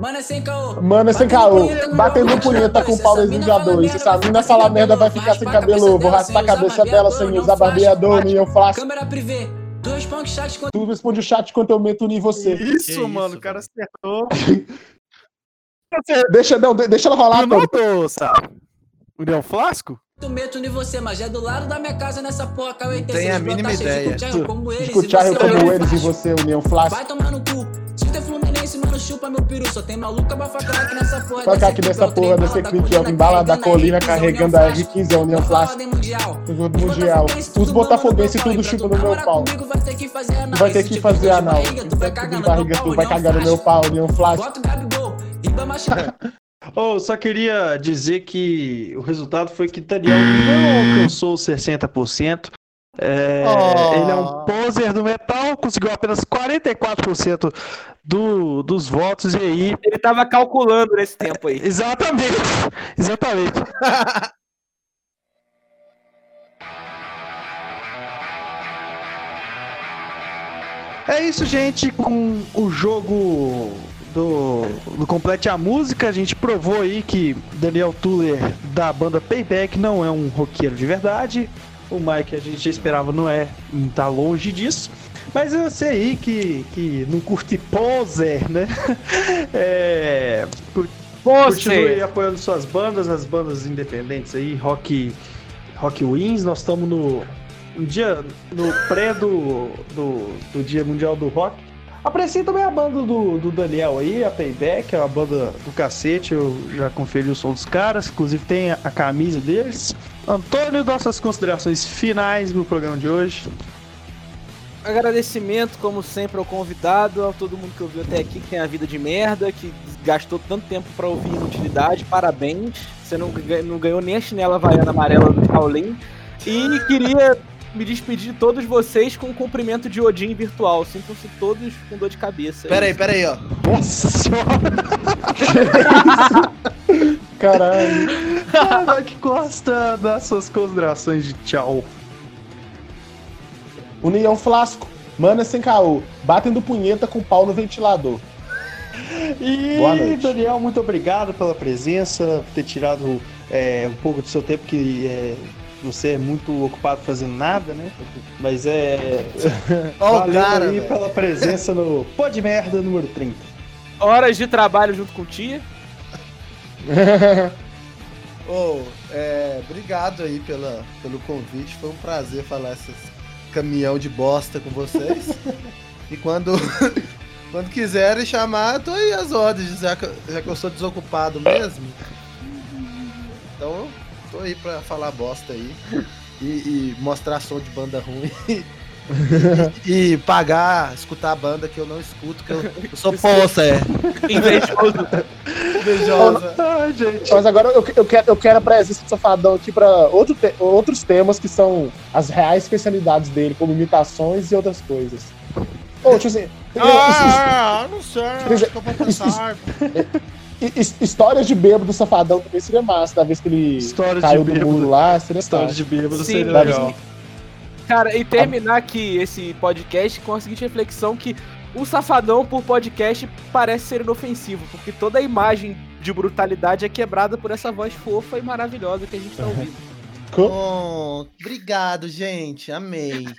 mano é sem caô. Mano, é sem caô. Batendo punheta com pau desviador. E se essa mina falar merda, vai ficar sem cabelo. Vou raspar a cabeça dela sem usar barbeador. Eu faço. Câmera privê, dois punk chat com Tu responde o chat enquanto eu meto em você. Isso, mano, o cara acertou. Deixa, não, de- deixa ela rolar, Tu Tony. notou, sabe? União Flasco? Tu meto em você, mas é do lado da minha casa nessa porra. Tem a mínima ideia. como eles. e Escutar eu você como não eles e você, União Flash. Vai tomar no cu. Mano, chupa meu peru. Só tem maluca bafacraque nessa porra. Toca aqui nessa porra desse clique, ó. Embala da colina carregando a R15, a União Flash. Jogo Mundial. Os botafoguenses tudo chupa no meu pau. Vai ter que fazer anal. Tu vai ter que fazer anal. Tu vai cagar no meu pau, União Flash. Bota o Gabigol. Ribama Oh, só queria dizer que o resultado foi que Daniel não alcançou os 60%. É, Oh. Ele é um poser do metal, conseguiu apenas 44% do, dos votos, e aí. Ele tava calculando nesse tempo aí. Exatamente, exatamente. É isso, gente. Com o jogo do, do Complete a Música, a gente provou aí que Daniel Tuller da banda Payback não é um roqueiro de verdade. O Mike a gente já esperava não é, tá longe disso. Mas eu sei aí que, que não curte poser, né? É, Continue aí apoiando suas bandas, as bandas independentes aí, Rock, rock Wins. Nós estamos no, no dia, no pré do, do, do Dia Mundial do Rock. Aprecie também a banda do, do Daniel aí, a Payback, é uma banda do cacete. Eu já conferi o som dos caras, inclusive tem a, a camisa deles. Antônio, nossas considerações finais no programa de hoje. Agradecimento, como sempre, ao convidado, a todo mundo que ouviu até aqui, que tem a vida de merda, que gastou tanto tempo pra ouvir inutilidade. Parabéns. Você não, não ganhou nem a chinela havaiana amarela do Shaolin. E queria me despedir de todos vocês com um cumprimento de Odin virtual. Sintam-se todos com dor de cabeça. Pera aí, pera aí, ó. Nossa senhora! Caralho. Mike Costa, das suas considerações de tchau. União Flasco. Mana sem caô. Batem do punheta com pau no ventilador. E Boa noite. Daniel, muito obrigado pela presença, por ter tirado é, um pouco do seu tempo que é, você é muito ocupado fazendo nada, né? Mas é. Ó o Valeu cara, aí pela presença no Pô de Merda número 30. Horas de trabalho junto com o tia. Ô, é, obrigado aí pela, pelo convite. Foi um prazer falar esses caminhão de bosta com vocês. e quando, quando quiserem chamar, eu tô aí às ordens, já que, já que eu sou desocupado mesmo. Então, tô aí pra falar bosta aí. E, e mostrar som de banda ruim. E, e pagar, escutar a banda que eu não escuto, que eu, eu sou poça, é. Invejoso. Invejosa. Ah, gente. Mas agora eu, eu, quero, eu quero a presença do Safadão aqui pra outro te- outros temas que são as reais especialidades dele, como imitações e outras coisas. Ô, tipo assim, Ah, não sei, acho que eu vou pensar. histórias de bêbado do Safadão também seria massa, da vez que ele Histórias caiu de do muro lá, seria História de bêbado Sim, seria legal. Cara, e terminar aqui esse podcast com a seguinte reflexão que o safadão por podcast parece ser inofensivo, porque toda a imagem de brutalidade é quebrada por essa voz fofa e maravilhosa que a gente tá ouvindo. Oh, obrigado, gente. Amei.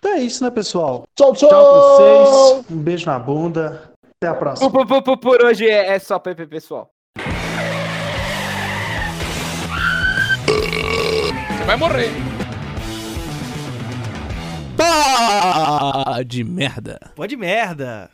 Então é isso, né, pessoal? tchau, tchau! Tchau pra vocês. Um beijo na bunda. Até a próxima. Por, por- por- por hoje é, é só PP, pessoal. Vai morrer. Pá de merda. Pode merda.